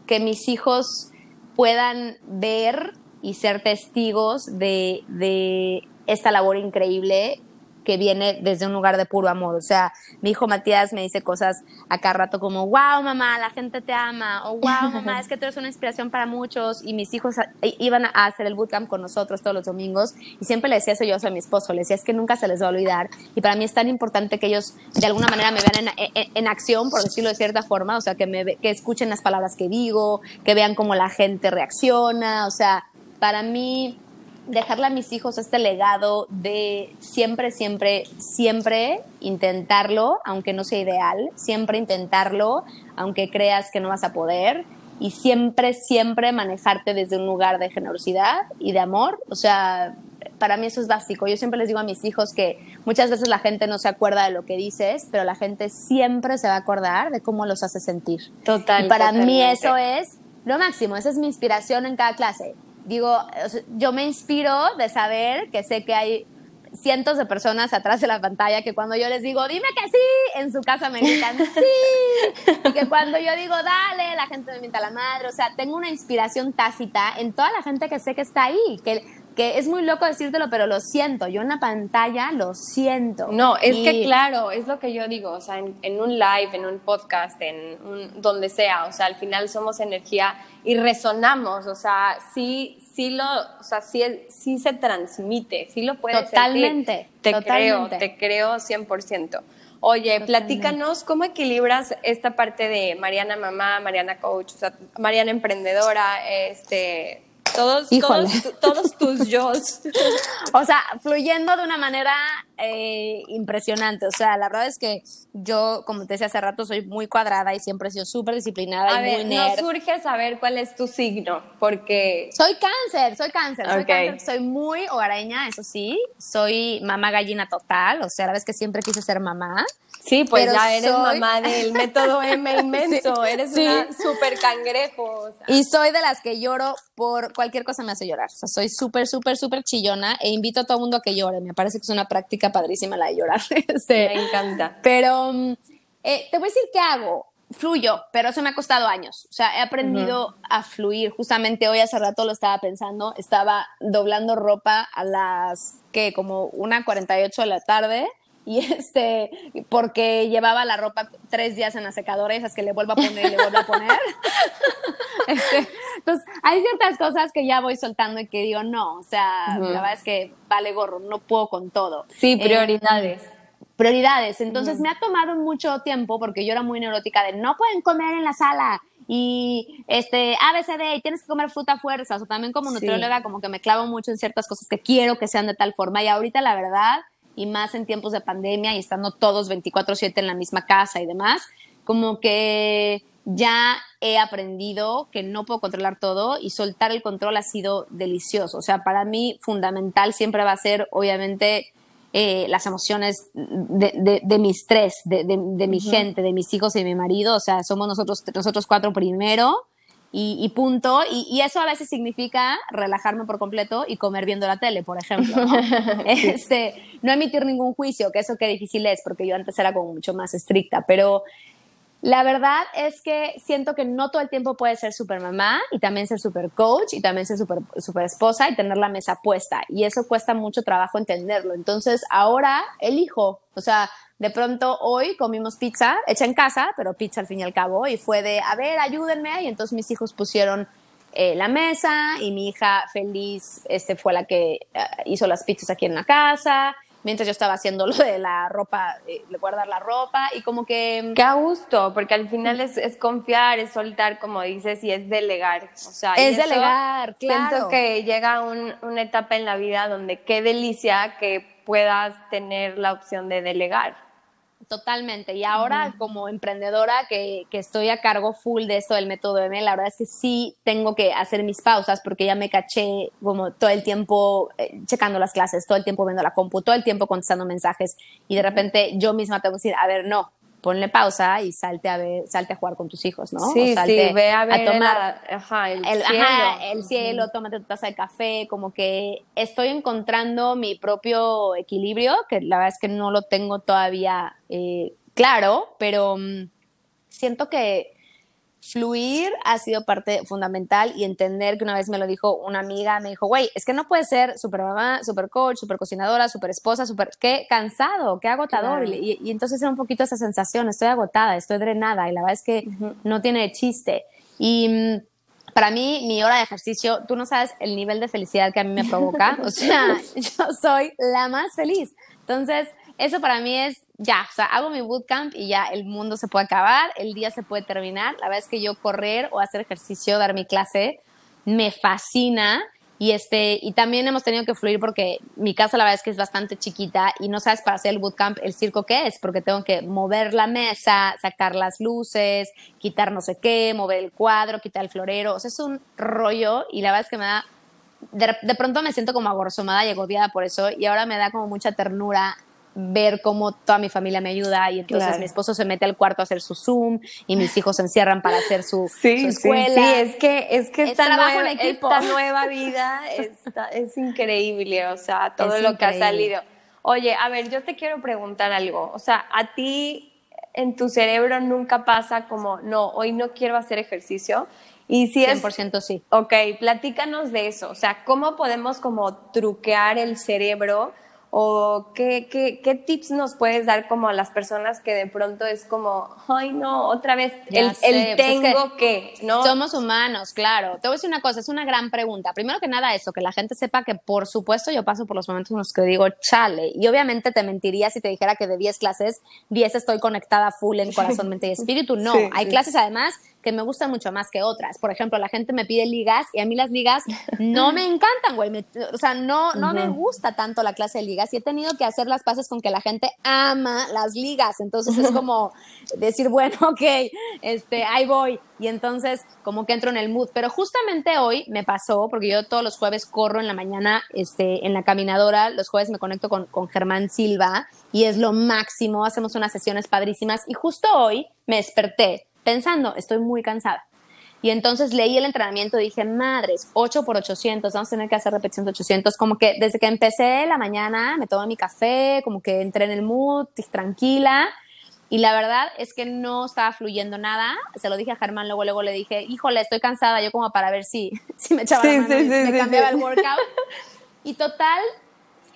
que mis hijos puedan ver y ser testigos de, de esta labor increíble que viene desde un lugar de puro amor. O sea, mi hijo Matías me dice cosas acá rato como, wow, mamá, la gente te ama, o wow, mamá, es que tú eres una inspiración para muchos. Y mis hijos iban a hacer el bootcamp con nosotros todos los domingos y siempre le decía eso yo a mi esposo, le decía, es que nunca se les va a olvidar. Y para mí es tan importante que ellos de alguna manera me vean en, en, acción, por decirlo de cierta forma, o sea, que, me, que escuchen las palabras que digo, que vean cómo la gente reacciona, o sea, para mí dejarle a mis hijos este legado de siempre, siempre, siempre intentarlo, aunque no sea ideal, siempre intentarlo, aunque creas que no vas a poder, y siempre, siempre manejarte desde un lugar de generosidad y de amor. O sea, para mí eso es básico. Yo siempre les digo a mis hijos que muchas veces la gente no se acuerda de lo que dices, pero la gente siempre se va a acordar de cómo los hace sentir. Total. Y para mí eso es lo máximo, esa es mi inspiración en cada clase digo, yo me inspiro de saber que sé que hay cientos de personas atrás de la pantalla que cuando yo les digo, dime que sí, en su casa me gritan sí. Y que cuando yo digo, dale, la gente me mienta la madre. O sea, tengo una inspiración tácita en toda la gente que sé que está ahí. Que que es muy loco decírtelo, pero lo siento, yo en la pantalla lo siento. No, es que claro, es lo que yo digo, o sea, en, un live, en un podcast, en un, donde sea, o sea, al final somos energía y resonamos, o sea, sí, sí lo, o sea, sí, sí se transmite, sí lo puedes Totalmente. Te creo, te creo 100%. Oye, platícanos cómo equilibras esta parte de Mariana mamá, Mariana coach, o sea, Mariana emprendedora, este, todos, todos, tus yo. o sea, fluyendo de una manera eh, impresionante. O sea, la verdad es que yo, como te decía hace rato, soy muy cuadrada y siempre he sido súper disciplinada y muy nerd. No surge saber cuál es tu signo, porque... Soy cáncer, soy cáncer, soy cáncer. Soy muy hogareña, eso sí. Soy mamá gallina total, o sea, la vez que siempre quise ser mamá. Sí, pues ya eres mamá del método M inmenso, eres una súper cangrejo. Y soy de las que lloro por cualquier cosa me hace llorar. O sea, soy súper, súper, súper chillona e invito a todo el mundo a que llore. Me parece que es una práctica padrísima la de llorar. Este, me encanta. Pero mm, eh, te voy a decir qué hago. Fluyo, pero eso me ha costado años. O sea, he aprendido a fluir. Justamente hoy hace rato lo estaba pensando. Estaba doblando ropa a las, que Como una 48 de la tarde y este, porque llevaba la ropa tres días en la secadora esas que le vuelvo a poner y le vuelvo a poner. Este, entonces, hay ciertas cosas que ya voy soltando y que digo, no, o sea, la verdad es que vale gorro, no puedo con todo. Sí, eh, prioridades. prioridades. Entonces, me ha tomado mucho tiempo porque yo era muy neurótica de no pueden comer en la sala y este ABCD y tienes que comer fruta a fuerzas o también como nutrióloga como que me clavo mucho en ciertas cosas que quiero que sean de tal forma y ahorita la verdad y más en tiempos de pandemia y estando todos 24/7 en la misma casa y demás, como que ya he aprendido que no puedo controlar todo y soltar el control ha sido delicioso. O sea, para mí fundamental siempre va a ser, obviamente, eh, las emociones de, de, mi estrés, de, mi gente, de mis hijos y de mi marido. O sea, somos nosotros, nosotros cuatro primero y, punto. Y, eso a veces significa relajarme por completo y comer viendo la tele, por ejemplo. ¿no? este, no emitir ningún juicio, que eso qué difícil es, porque yo antes era como mucho más estricta, pero la verdad es que siento que no todo el tiempo puede ser super mamá y también ser super coach y también ser super, super esposa y tener la mesa puesta. Y eso cuesta mucho trabajo entenderlo. Entonces ahora elijo, o sea, de pronto hoy comimos pizza hecha en casa, pero pizza al fin y al cabo, y fue de, a ver, ayúdenme, y entonces mis hijos pusieron eh, la mesa y mi hija feliz este, fue la que eh, hizo las pizzas aquí en la casa, mientras yo estaba haciendo lo de la ropa, eh, guardar la ropa y como que... Qué a gusto, porque al final es, es confiar, es soltar, como dices, y es delegar. O sea, es delegar, claro. Siento que llega un, una etapa en la vida donde qué delicia que puedas tener la opción de delegar. Totalmente. Y ahora como emprendedora que, que, estoy a cargo full de esto del método M, la verdad es que sí tengo que hacer mis pausas porque ya me caché como todo el tiempo eh, checando las clases, todo el tiempo viendo la compu, todo el tiempo contestando mensajes. Y de repente yo misma tengo que decir, a ver, no, ponle pausa y salte a ver, salte a jugar con tus hijos, ¿no? Sí, sí, ve a ver tomar el, cielo. el cielo, tómate tu taza de café, como que estoy encontrando mi propio equilibrio, que la verdad es que no lo tengo todavía eh, claro, pero mm, siento que fluir ha sido parte fundamental y entender que una vez me lo dijo una amiga, me dijo, güey, es que no puedes ser super mamá, super coach, super cocinadora, super esposa, super, qué cansado, qué agotador. Y, entonces era un poquito esa sensación, estoy agotada, estoy drenada y la verdad es que no tiene chiste. Y mm, para mí, mi hora de ejercicio, tú no sabes el nivel de felicidad que a mí me provoca. o sea, yo soy la más feliz. Entonces, eso para mí es ya, o sea, hago mi bootcamp y ya el mundo se puede acabar, el día se puede terminar. La verdad es que yo correr o hacer ejercicio, dar mi clase, me fascina. Y, este, y también hemos tenido que fluir porque mi casa la verdad es que es bastante chiquita y no sabes para hacer el bootcamp el circo que es, porque tengo que mover la mesa, sacar las luces, quitar no sé qué, mover el cuadro, quitar el florero. O sea, es un rollo y la verdad es que me da de, pronto me siento como agorzomada y agobiada por eso y ahora me da como mucha ternura ver cómo toda mi familia me ayuda y entonces mi esposo se mete al cuarto a hacer su Zoom y mis hijos se encierran para hacer su, escuela. Sí, es que, es que esta, nueva, esta nueva vida es increíble, o sea, todo lo que ha salido. Oye, a ver, yo te quiero preguntar algo. O sea, a ti en tu cerebro nunca pasa como, no, hoy no quiero hacer ejercicio. Y si 100% sí. Ok, platícanos de eso. O sea, ¿cómo podemos como truquear el cerebro? ¿O qué, qué, qué, tips nos puedes dar como a las personas que de pronto es como, ay no, otra vez, el, el, pues tengo que, ¿no? Somos humanos, claro. Te voy a decir una cosa, es una gran pregunta. Primero que nada eso, que la gente sepa que por supuesto yo paso por los momentos en los que digo, chale, y obviamente te mentiría si te dijera que de 10 clases, 10 estoy conectada full en corazón, mente y espíritu. No, hay clases además que me gustan mucho más que otras. Por ejemplo, la gente me pide ligas y a mí las ligas no me encantan, güey. o sea, no, no me gusta tanto la clase de ligas y he tenido que hacer las paces con que la gente ama las ligas. Entonces es como decir, bueno, ok, este, ahí voy. Y entonces como que entro en el mood. Pero justamente hoy me pasó, porque yo todos los jueves corro en la mañana este, en la caminadora, los jueves me conecto con, con Germán Silva y es lo máximo, hacemos unas sesiones padrísimas y justo hoy me desperté pensando, estoy muy cansada. Y entonces leí el entrenamiento y dije, madres, 8 por 800, vamos a tener que hacer repetición de 800. Como que desde que empecé la mañana me tomé mi café, como que entré en el mood, tranquila. Y la verdad es que no estaba fluyendo nada. Se lo dije a Germán, luego, luego le dije, híjole, estoy cansada, yo como para ver si, si me echaba la mano y me cambiaba el workout. Y total,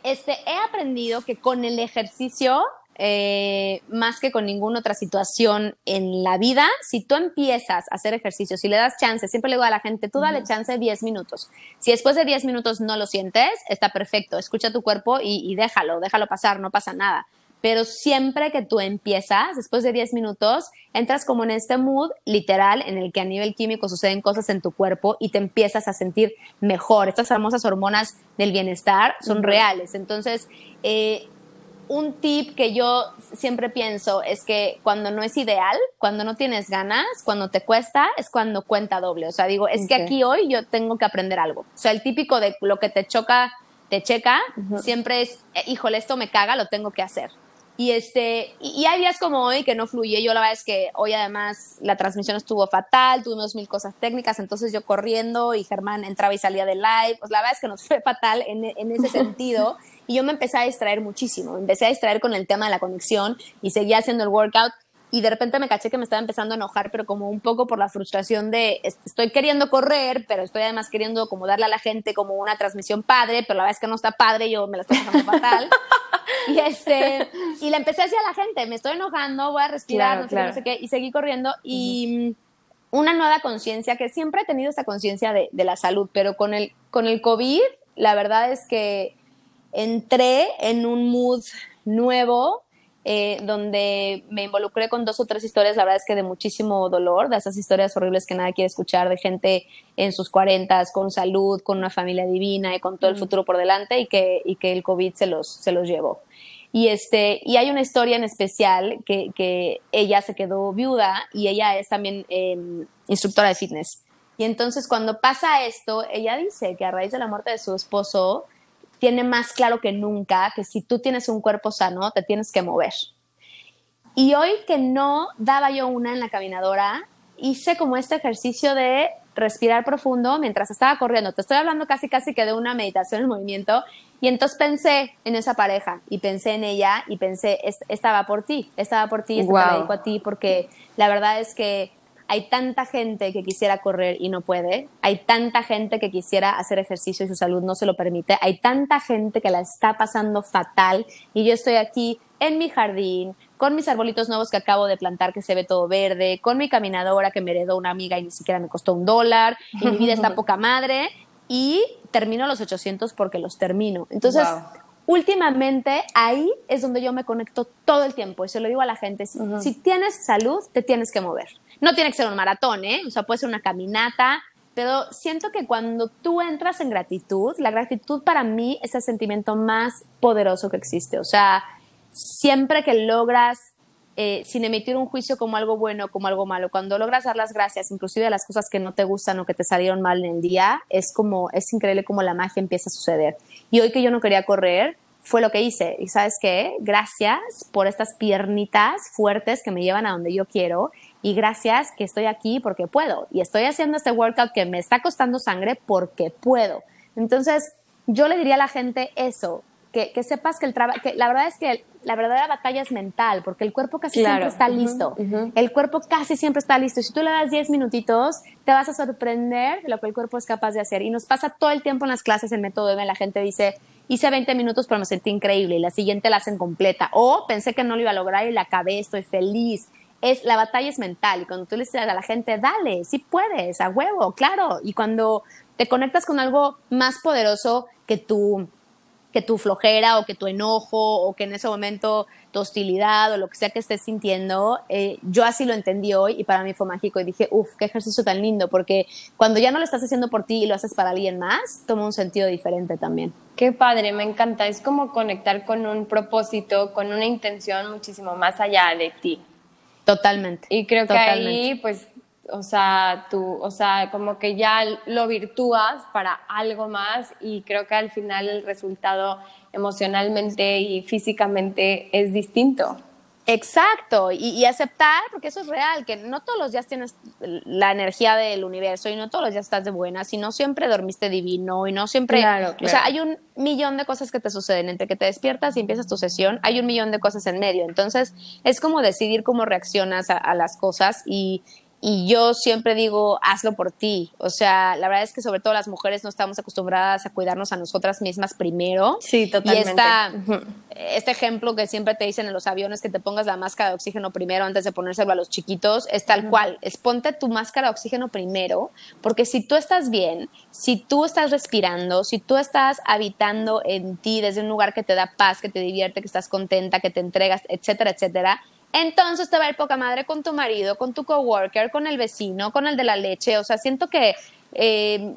este, he aprendido que con el ejercicio eh, más que con ninguna otra situación en la vida, si tú empiezas a hacer ejercicio, si le das chance, siempre le digo a la gente, tú dale chance 10 minutos. Si después de 10 minutos no lo sientes, está perfecto, escucha tu cuerpo y, déjalo, déjalo pasar, no pasa nada. Pero siempre que tú empiezas, después de 10 minutos, entras como en este mood literal en el que a nivel químico suceden cosas en tu cuerpo y te empiezas a sentir mejor. Estas famosas hormonas del bienestar son reales. Entonces, eh, un tip que yo siempre pienso es que cuando no es ideal, cuando no tienes ganas, cuando te cuesta, es cuando cuenta doble. O sea, digo, es que aquí hoy yo tengo que aprender algo. O sea, el típico de lo que te choca, te checa, siempre es, eh, híjole, esto me caga, lo tengo que hacer. Y, este, y, hay días como hoy que no fluye. Yo la verdad es que hoy además la transmisión estuvo fatal, tuvimos mil cosas técnicas, entonces yo corriendo y Germán entraba y salía de live. Pues la verdad es que nos fue fatal en, en ese sentido. Y yo me empecé a distraer muchísimo, me empecé a distraer con el tema de la conexión y seguía haciendo el workout y de repente me caché que me estaba empezando a enojar, pero como un poco por la frustración de estoy queriendo correr, pero estoy además queriendo como darle a la gente como una transmisión padre, pero la verdad es que no está padre, yo me la estoy pasando fatal. y este y le empecé a decir a la gente, me estoy enojando, voy a respirar, no, sé, no, sé, qué, y seguí corriendo y una nueva conciencia que siempre he tenido esta conciencia de, de, la salud, pero con el con el COVID, la verdad es que entré en un mood nuevo eh, donde me involucré con dos o tres historias, la verdad es que de muchísimo dolor, de esas historias horribles que nadie quiere escuchar, de gente en sus cuarentas, con salud, con una familia divina y con todo el mm. futuro por delante y que, y que el COVID se los, se los llevó. Y, este, y hay una historia en especial que, que ella se quedó viuda y ella es también em, instructora de fitness. Y entonces cuando pasa esto, ella dice que a raíz de la muerte de su esposo, tiene más claro que nunca que si tú tienes un cuerpo sano, te tienes que mover. Y hoy que no daba yo una en la caminadora, hice como este ejercicio de respirar profundo mientras estaba corriendo. Te estoy hablando casi casi que de una meditación en movimiento. Y entonces pensé en esa pareja y pensé en ella y pensé, estaba por ti, estaba por ti, estaba a ti, porque la verdad es que hay tanta gente que quisiera correr y no puede, hay tanta gente que quisiera hacer ejercicio y su salud no se lo permite, hay tanta gente que la está pasando fatal y yo estoy aquí en mi jardín, con mis arbolitos nuevos que acabo de plantar que se ve todo verde, con mi caminadora que me heredó una amiga y ni siquiera me costó un dólar, y mi vida está poca madre, y termino los 800 porque los termino. Entonces, últimamente ahí es donde yo me conecto todo el tiempo y se lo digo a la gente, si tienes salud, te tienes que mover. No tiene que ser un maratón, ¿eh? O sea, puede ser una caminata, pero siento que cuando tú entras en gratitud, la gratitud para mí es el sentimiento más poderoso que existe. O sea, siempre que logras, eh, sin emitir un juicio como algo bueno, como algo malo, cuando logras dar las gracias, inclusive de las cosas que no te gustan o que te salieron mal en el día, es como, es increíble como la magia empieza a suceder. Y hoy que yo no quería correr, fue lo que hice. Y sabes qué, gracias por estas piernitas fuertes que me llevan a donde yo quiero y gracias que estoy aquí porque puedo y estoy haciendo este workout que me está costando sangre porque puedo. Entonces, yo le diría a la gente eso, que, que sepas que el trabajo, que la verdad es que la verdadera batalla es mental, porque el cuerpo casi siempre está listo. El cuerpo casi siempre está listo. Si tú le das 10 minutitos, te vas a sorprender de lo que el cuerpo es capaz de hacer. Y nos pasa todo el tiempo en las clases en Método M, la gente dice, hice 20 minutos pero me sentí increíble y la siguiente la hacen completa. O pensé que no lo iba a lograr y la acabé, estoy feliz. Es, la batalla es mental y cuando tú le dices a la gente, dale, sí puedes, a huevo, claro. Y cuando te conectas con algo más poderoso que tu, que tu flojera o que tu enojo o que en ese momento tu hostilidad o lo que sea que estés sintiendo, eh, yo así lo entendí hoy y para mí fue mágico y dije, uff, qué ejercicio tan lindo, porque cuando ya no lo estás haciendo por ti y lo haces para alguien más, toma un sentido diferente también. Qué padre, me encanta, es como conectar con un propósito, con una intención muchísimo más allá de ti. Totalmente. Y creo que ahí, pues, o sea, tú, o sea, como que ya lo virtúas para algo más y creo que al final el resultado emocionalmente y físicamente es distinto. Exacto, y, aceptar, porque eso es real, que no todos los días tienes la energía del universo y no todos los días estás de buenas y no siempre dormiste divino y no siempre... Claro, O sea, hay un millón de cosas que te suceden entre que te despiertas y empiezas tu sesión, hay un millón de cosas en medio. Entonces, es como decidir cómo reaccionas a las cosas y, y yo siempre digo, hazlo por ti. O sea, la verdad es que sobre todo las mujeres no estamos acostumbradas a cuidarnos a nosotras mismas primero. Sí, totalmente. Y este ejemplo que siempre te dicen en los aviones, que te pongas la máscara de oxígeno primero antes de ponérselo a los chiquitos, es tal cual. Es ponte tu máscara de oxígeno primero, porque si tú estás bien, si tú estás respirando, si tú estás habitando en ti desde un lugar que te da paz, que te divierte, que estás contenta, que te entregas, etcétera, etcétera, entonces te va a ir poca madre con tu marido, con tu coworker, con el vecino, con el de la leche. O sea, siento que eh,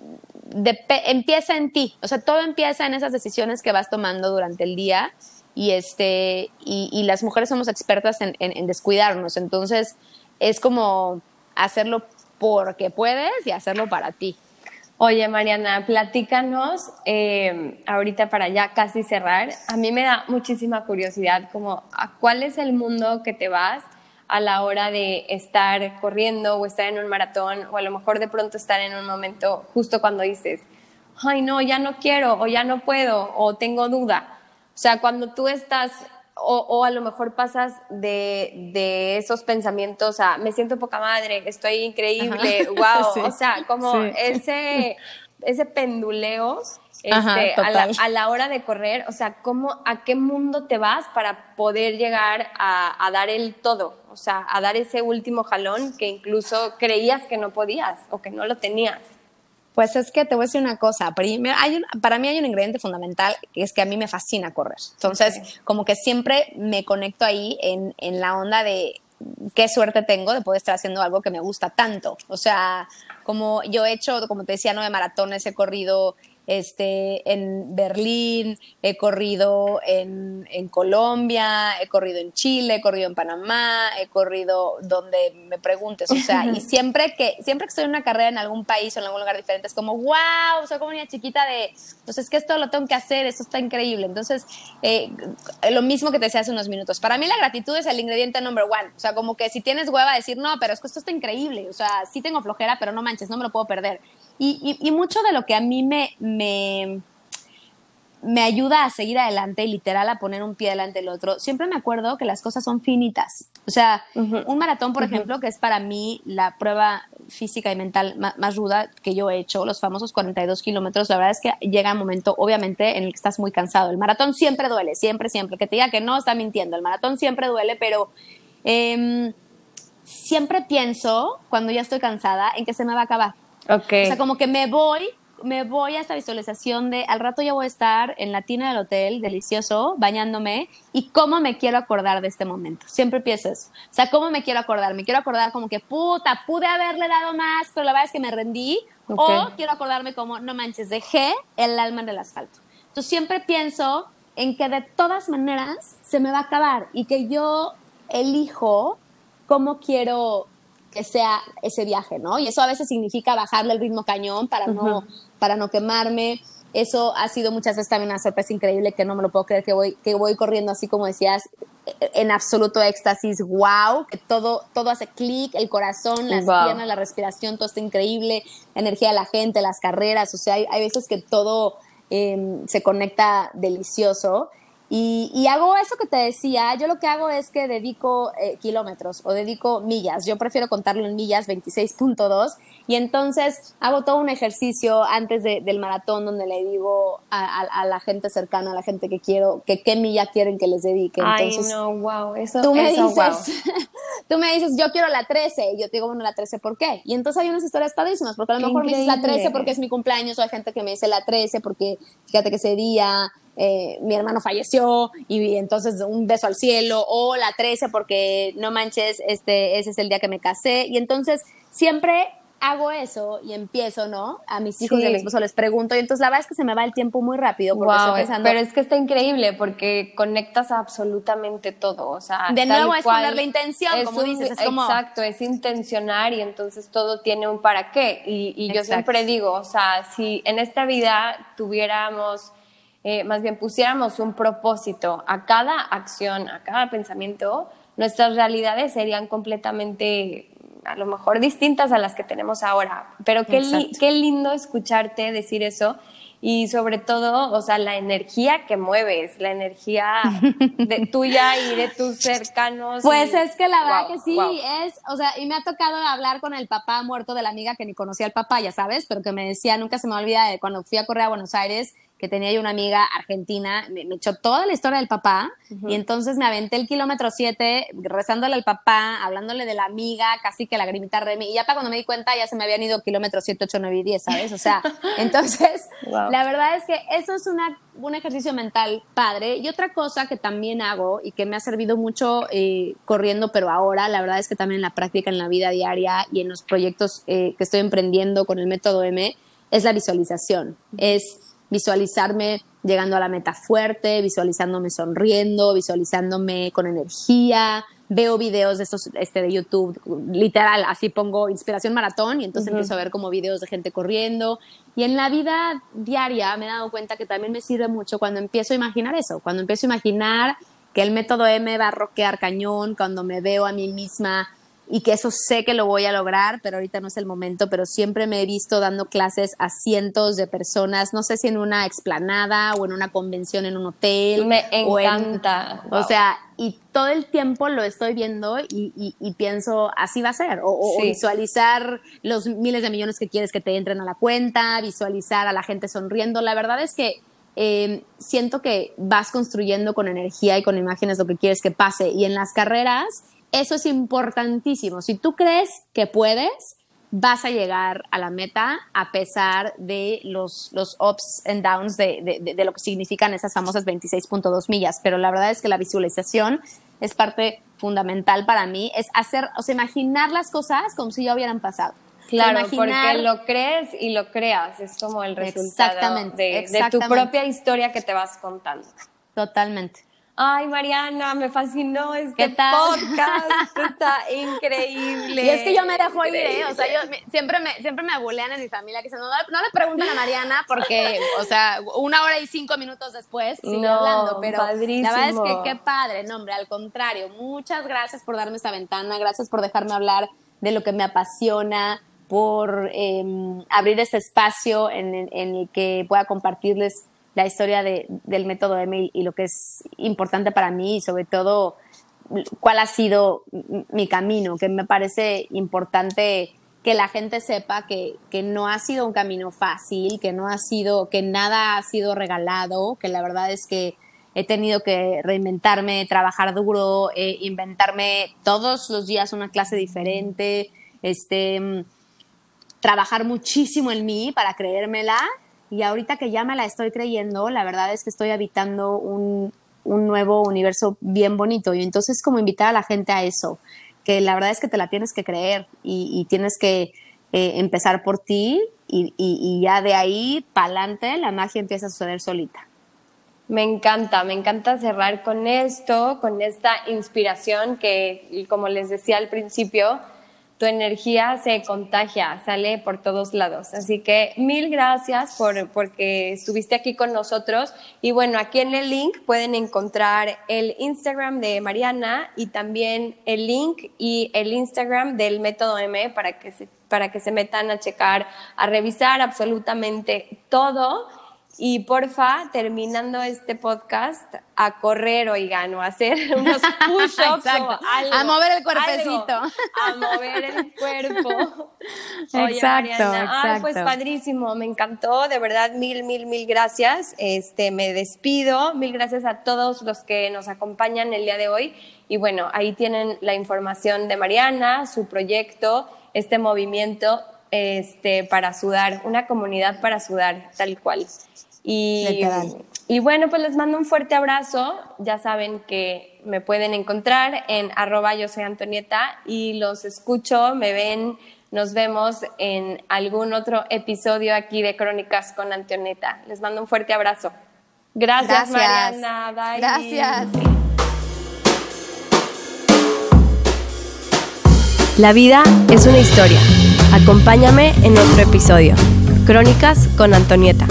empieza en ti. O sea, todo empieza en esas decisiones que vas tomando durante el día. Y, este, y, las mujeres somos expertas en descuidarnos. Entonces, es como hacerlo porque puedes y hacerlo para ti. Oye, Mariana, platícanos, eh, ahorita para ya casi cerrar, a mí me da muchísima curiosidad como a cuál es el mundo que te vas a la hora de estar corriendo o estar en un maratón o a lo mejor de pronto estar en un momento justo cuando dices, ay no, ya no quiero o ya no puedo o tengo duda. O sea, cuando tú estás o, a lo mejor pasas de, esos pensamientos a me siento poca madre, estoy increíble, wow, o sea, como ese, ese penduleo este, a, la, hora de correr, o sea, ¿cómo, ¿a qué mundo te vas para poder llegar a, a, dar el todo? O sea, a dar ese último jalón que incluso creías que no podías o que no lo tenías. Pues es que te voy a decir una cosa. hay para mí hay un ingrediente fundamental que es que a mí me fascina correr. Entonces, como que siempre me conecto ahí en, en la onda de qué suerte tengo de poder estar haciendo algo que me gusta tanto. O sea, como yo he hecho, como te decía, nueve maratones, he corrido este, en Berlín, he corrido en, en, Colombia, he corrido en Chile, he corrido en Panamá, he corrido donde me preguntes, o sea, y siempre que, siempre que estoy en una carrera en algún país o en algún lugar diferente, es como, wow, soy como una chiquita de, pues es que esto lo tengo que hacer, esto está increíble. Entonces, eh, lo mismo que te decía hace unos minutos, para mí la gratitud es el ingrediente number one, o sea, como que si tienes hueva decir, no, pero es que esto está increíble, o sea, sí tengo flojera, pero no manches, no me lo puedo perder. Y, mucho de lo que a mí me, me, me, ayuda a seguir adelante y literal a poner un pie delante del otro, siempre me acuerdo que las cosas son finitas. O sea, un maratón, por ejemplo, que es para mí la prueba física y mental más, ruda que yo he hecho, los famosos 42 kilómetros, la verdad es que llega un momento, obviamente, en el que estás muy cansado. El maratón siempre duele, siempre, siempre. Que te diga que no, está mintiendo. El maratón siempre duele, pero... Em, siempre pienso, cuando ya estoy cansada, en que se me va a acabar. Okay. O sea, como que me voy, me voy a esta visualización de al rato ya voy a estar en la tina del hotel, delicioso, bañándome, y cómo me quiero acordar de este momento. Siempre pienso eso. O sea, cómo me quiero acordar. Me quiero acordar como que, puta, pude haberle dado más, pero la verdad es que me rendí. O quiero acordarme como, no manches, dejé el alma en el asfalto. Entonces siempre pienso en que de todas maneras se me va a acabar y que yo elijo cómo quiero que sea ese viaje, ¿no? Y eso a veces significa bajarle el ritmo cañón para no, para no quemarme. Eso ha sido muchas veces también una sorpresa increíble que no me lo puedo creer que voy, que voy corriendo así como decías, en absoluto éxtasis, wow, que todo, todo hace clic, el corazón, las piernas, la respiración, todo está increíble, la energía de la gente, las carreras, o sea, hay, hay veces que todo em, se conecta delicioso. Y, hago eso que te decía, yo lo que hago es que dedico eh, kilómetros o dedico millas, yo prefiero contarlo en millas 26.2 y entonces hago todo un ejercicio antes del maratón donde le digo a, la gente cercana, a la gente que quiero, que qué milla quieren que les dedique. Entonces, Ay, no, wow, eso, tú me eso, dices, tú me dices, yo quiero la 13, y yo te digo, bueno, la 13, ¿por qué? Y entonces hay unas historias padrísimas, porque a lo mejor me dices la 13 porque es mi cumpleaños, o hay gente que me dice la 13 porque fíjate que ese día eh, mi hermano falleció y entonces un beso al cielo, o la 13 porque no manches, este, ese es el día que me casé. Y entonces siempre hago eso y empiezo, ¿no? A mis hijos y a mi esposo les pregunto y entonces la verdad es que se me va el tiempo muy rápido porque estoy pensando... Pero es que está increíble porque conectas absolutamente todo, o sea... De nuevo es poner la intención, como dices, es como... Exacto, es intencionar y entonces todo tiene un para qué y, y yo siempre digo, o sea, si en esta vida tuviéramos eh, más bien pusiéramos un propósito a cada acción, a cada pensamiento, nuestras realidades serían completamente, a lo mejor, distintas a las que tenemos ahora. Pero qué, qué lindo escucharte decir eso y sobre todo, o sea, la energía que mueves, la energía de tuya y de tus cercanos. Pues es que la verdad que sí, es, o sea, y me ha tocado hablar con el papá muerto de la amiga que ni conocía al papá, ya sabes, pero que me decía, nunca se me olvida de cuando fui a correr a Buenos Aires, que tenía yo una amiga argentina, me, echó toda la historia del papá y entonces me aventé el kilómetro 7 rezándole al papá, hablándole de la amiga, casi que la grimita remi y ya para cuando me di cuenta ya se me habían ido kilómetro 7, 8, 9 y 10, ¿sabes? O sea, entonces la verdad es que eso es una, un ejercicio mental padre y otra cosa que también hago y que me ha servido mucho eh, corriendo, pero ahora la verdad es que también en la práctica, en la vida diaria y en los proyectos eh, que estoy emprendiendo con el método M, es la visualización, es visualizarme llegando a la meta fuerte, visualizándome sonriendo, visualizándome con energía. Veo videos de estos este, de YouTube, literal, así pongo inspiración maratón y entonces empiezo a ver como videos de gente corriendo. Y en la vida diaria me he dado cuenta que también me sirve mucho cuando empiezo a imaginar eso, cuando empiezo a imaginar que el método M va a roquear cañón, cuando me veo a mí misma y que eso sé que lo voy a lograr, pero ahorita no es el momento, pero siempre me he visto dando clases a cientos de personas, no sé si en una explanada o en una convención en un hotel. Me encanta. O, sea, y todo el tiempo lo estoy viendo y, pienso, así va a ser, o, visualizar los miles de millones que quieres que te entren a la cuenta, visualizar a la gente sonriendo. La verdad es que... Eh, siento que vas construyendo con energía y con imágenes lo que quieres que pase. Y en las carreras, eso es importantísimo. Si tú crees que puedes, vas a llegar a la meta a pesar de los, los ups and downs de, de, lo que significan esas famosas 26.2 millas. Pero la verdad es que la visualización es parte fundamental para mí, es hacer, o sea, imaginar las cosas como si ya hubieran pasado. Claro, porque lo crees y lo creas, es como el resultado de, de tu propia historia que te vas contando. Totalmente. Ay, Mariana, me fascinó este podcast, está increíble. Y es que yo me dejo ir, ¿eh? o sea, yo siempre me, siempre me abulean en mi familia que no, no le pregunten a Mariana porque, o sea, una hora y cinco minutos después sigue hablando, pero padrísimo. la verdad es que qué padre, no, hombre, al contrario, muchas gracias por darme esta ventana, gracias por dejarme hablar de lo que me apasiona, por em, abrir este espacio en, en el que pueda compartirles la historia de, del método M y lo que es importante para mí y sobre todo cuál ha sido mi camino, que me parece importante que la gente sepa que, que, no ha sido un camino fácil, que no ha sido, que nada ha sido regalado, que la verdad es que he tenido que reinventarme, trabajar duro, eh, inventarme todos los días una clase diferente, este, trabajar muchísimo en mí para creérmela y ahorita que ya me la estoy creyendo, la verdad es que estoy habitando un, un nuevo universo bien bonito. Y entonces como invitar a la gente a eso, que la verdad es que te la tienes que creer y, tienes que eh, empezar por ti y, y, ya de ahí para adelante la magia empieza a suceder solita. Me encanta, me encanta cerrar con esto, con esta inspiración que, como les decía al principio, tu energía se contagia, sale por todos lados. Así que mil gracias por porque estuviste aquí con nosotros. Y bueno, aquí en el link pueden encontrar el Instagram de Mariana y también el link y el Instagram del método M para que se, para que se metan a checar, a revisar absolutamente todo Y porfa, terminando este podcast, a correr, oigan, o a hacer unos push-ups o algo. A mover el cuerpecito. a mover el cuerpo. exacto, exacto. pues padrísimo, me encantó, de verdad, mil, mil, mil gracias. Este, me despido, mil gracias a todos los que nos acompañan el día de hoy. Y bueno, ahí tienen la información de Mariana, su proyecto, este movimiento este, para sudar, una comunidad para sudar, tal cual. Y, y bueno, pues les mando un fuerte abrazo. Ya saben que me pueden encontrar en arroba yo soy Antonieta y los escucho, me ven, nos vemos en algún otro episodio aquí de Crónicas con Antonieta. Les mando un fuerte abrazo. Gracias, Mariana. Gracias. La vida es una historia. Acompáñame en otro episodio. Crónicas con Antonieta.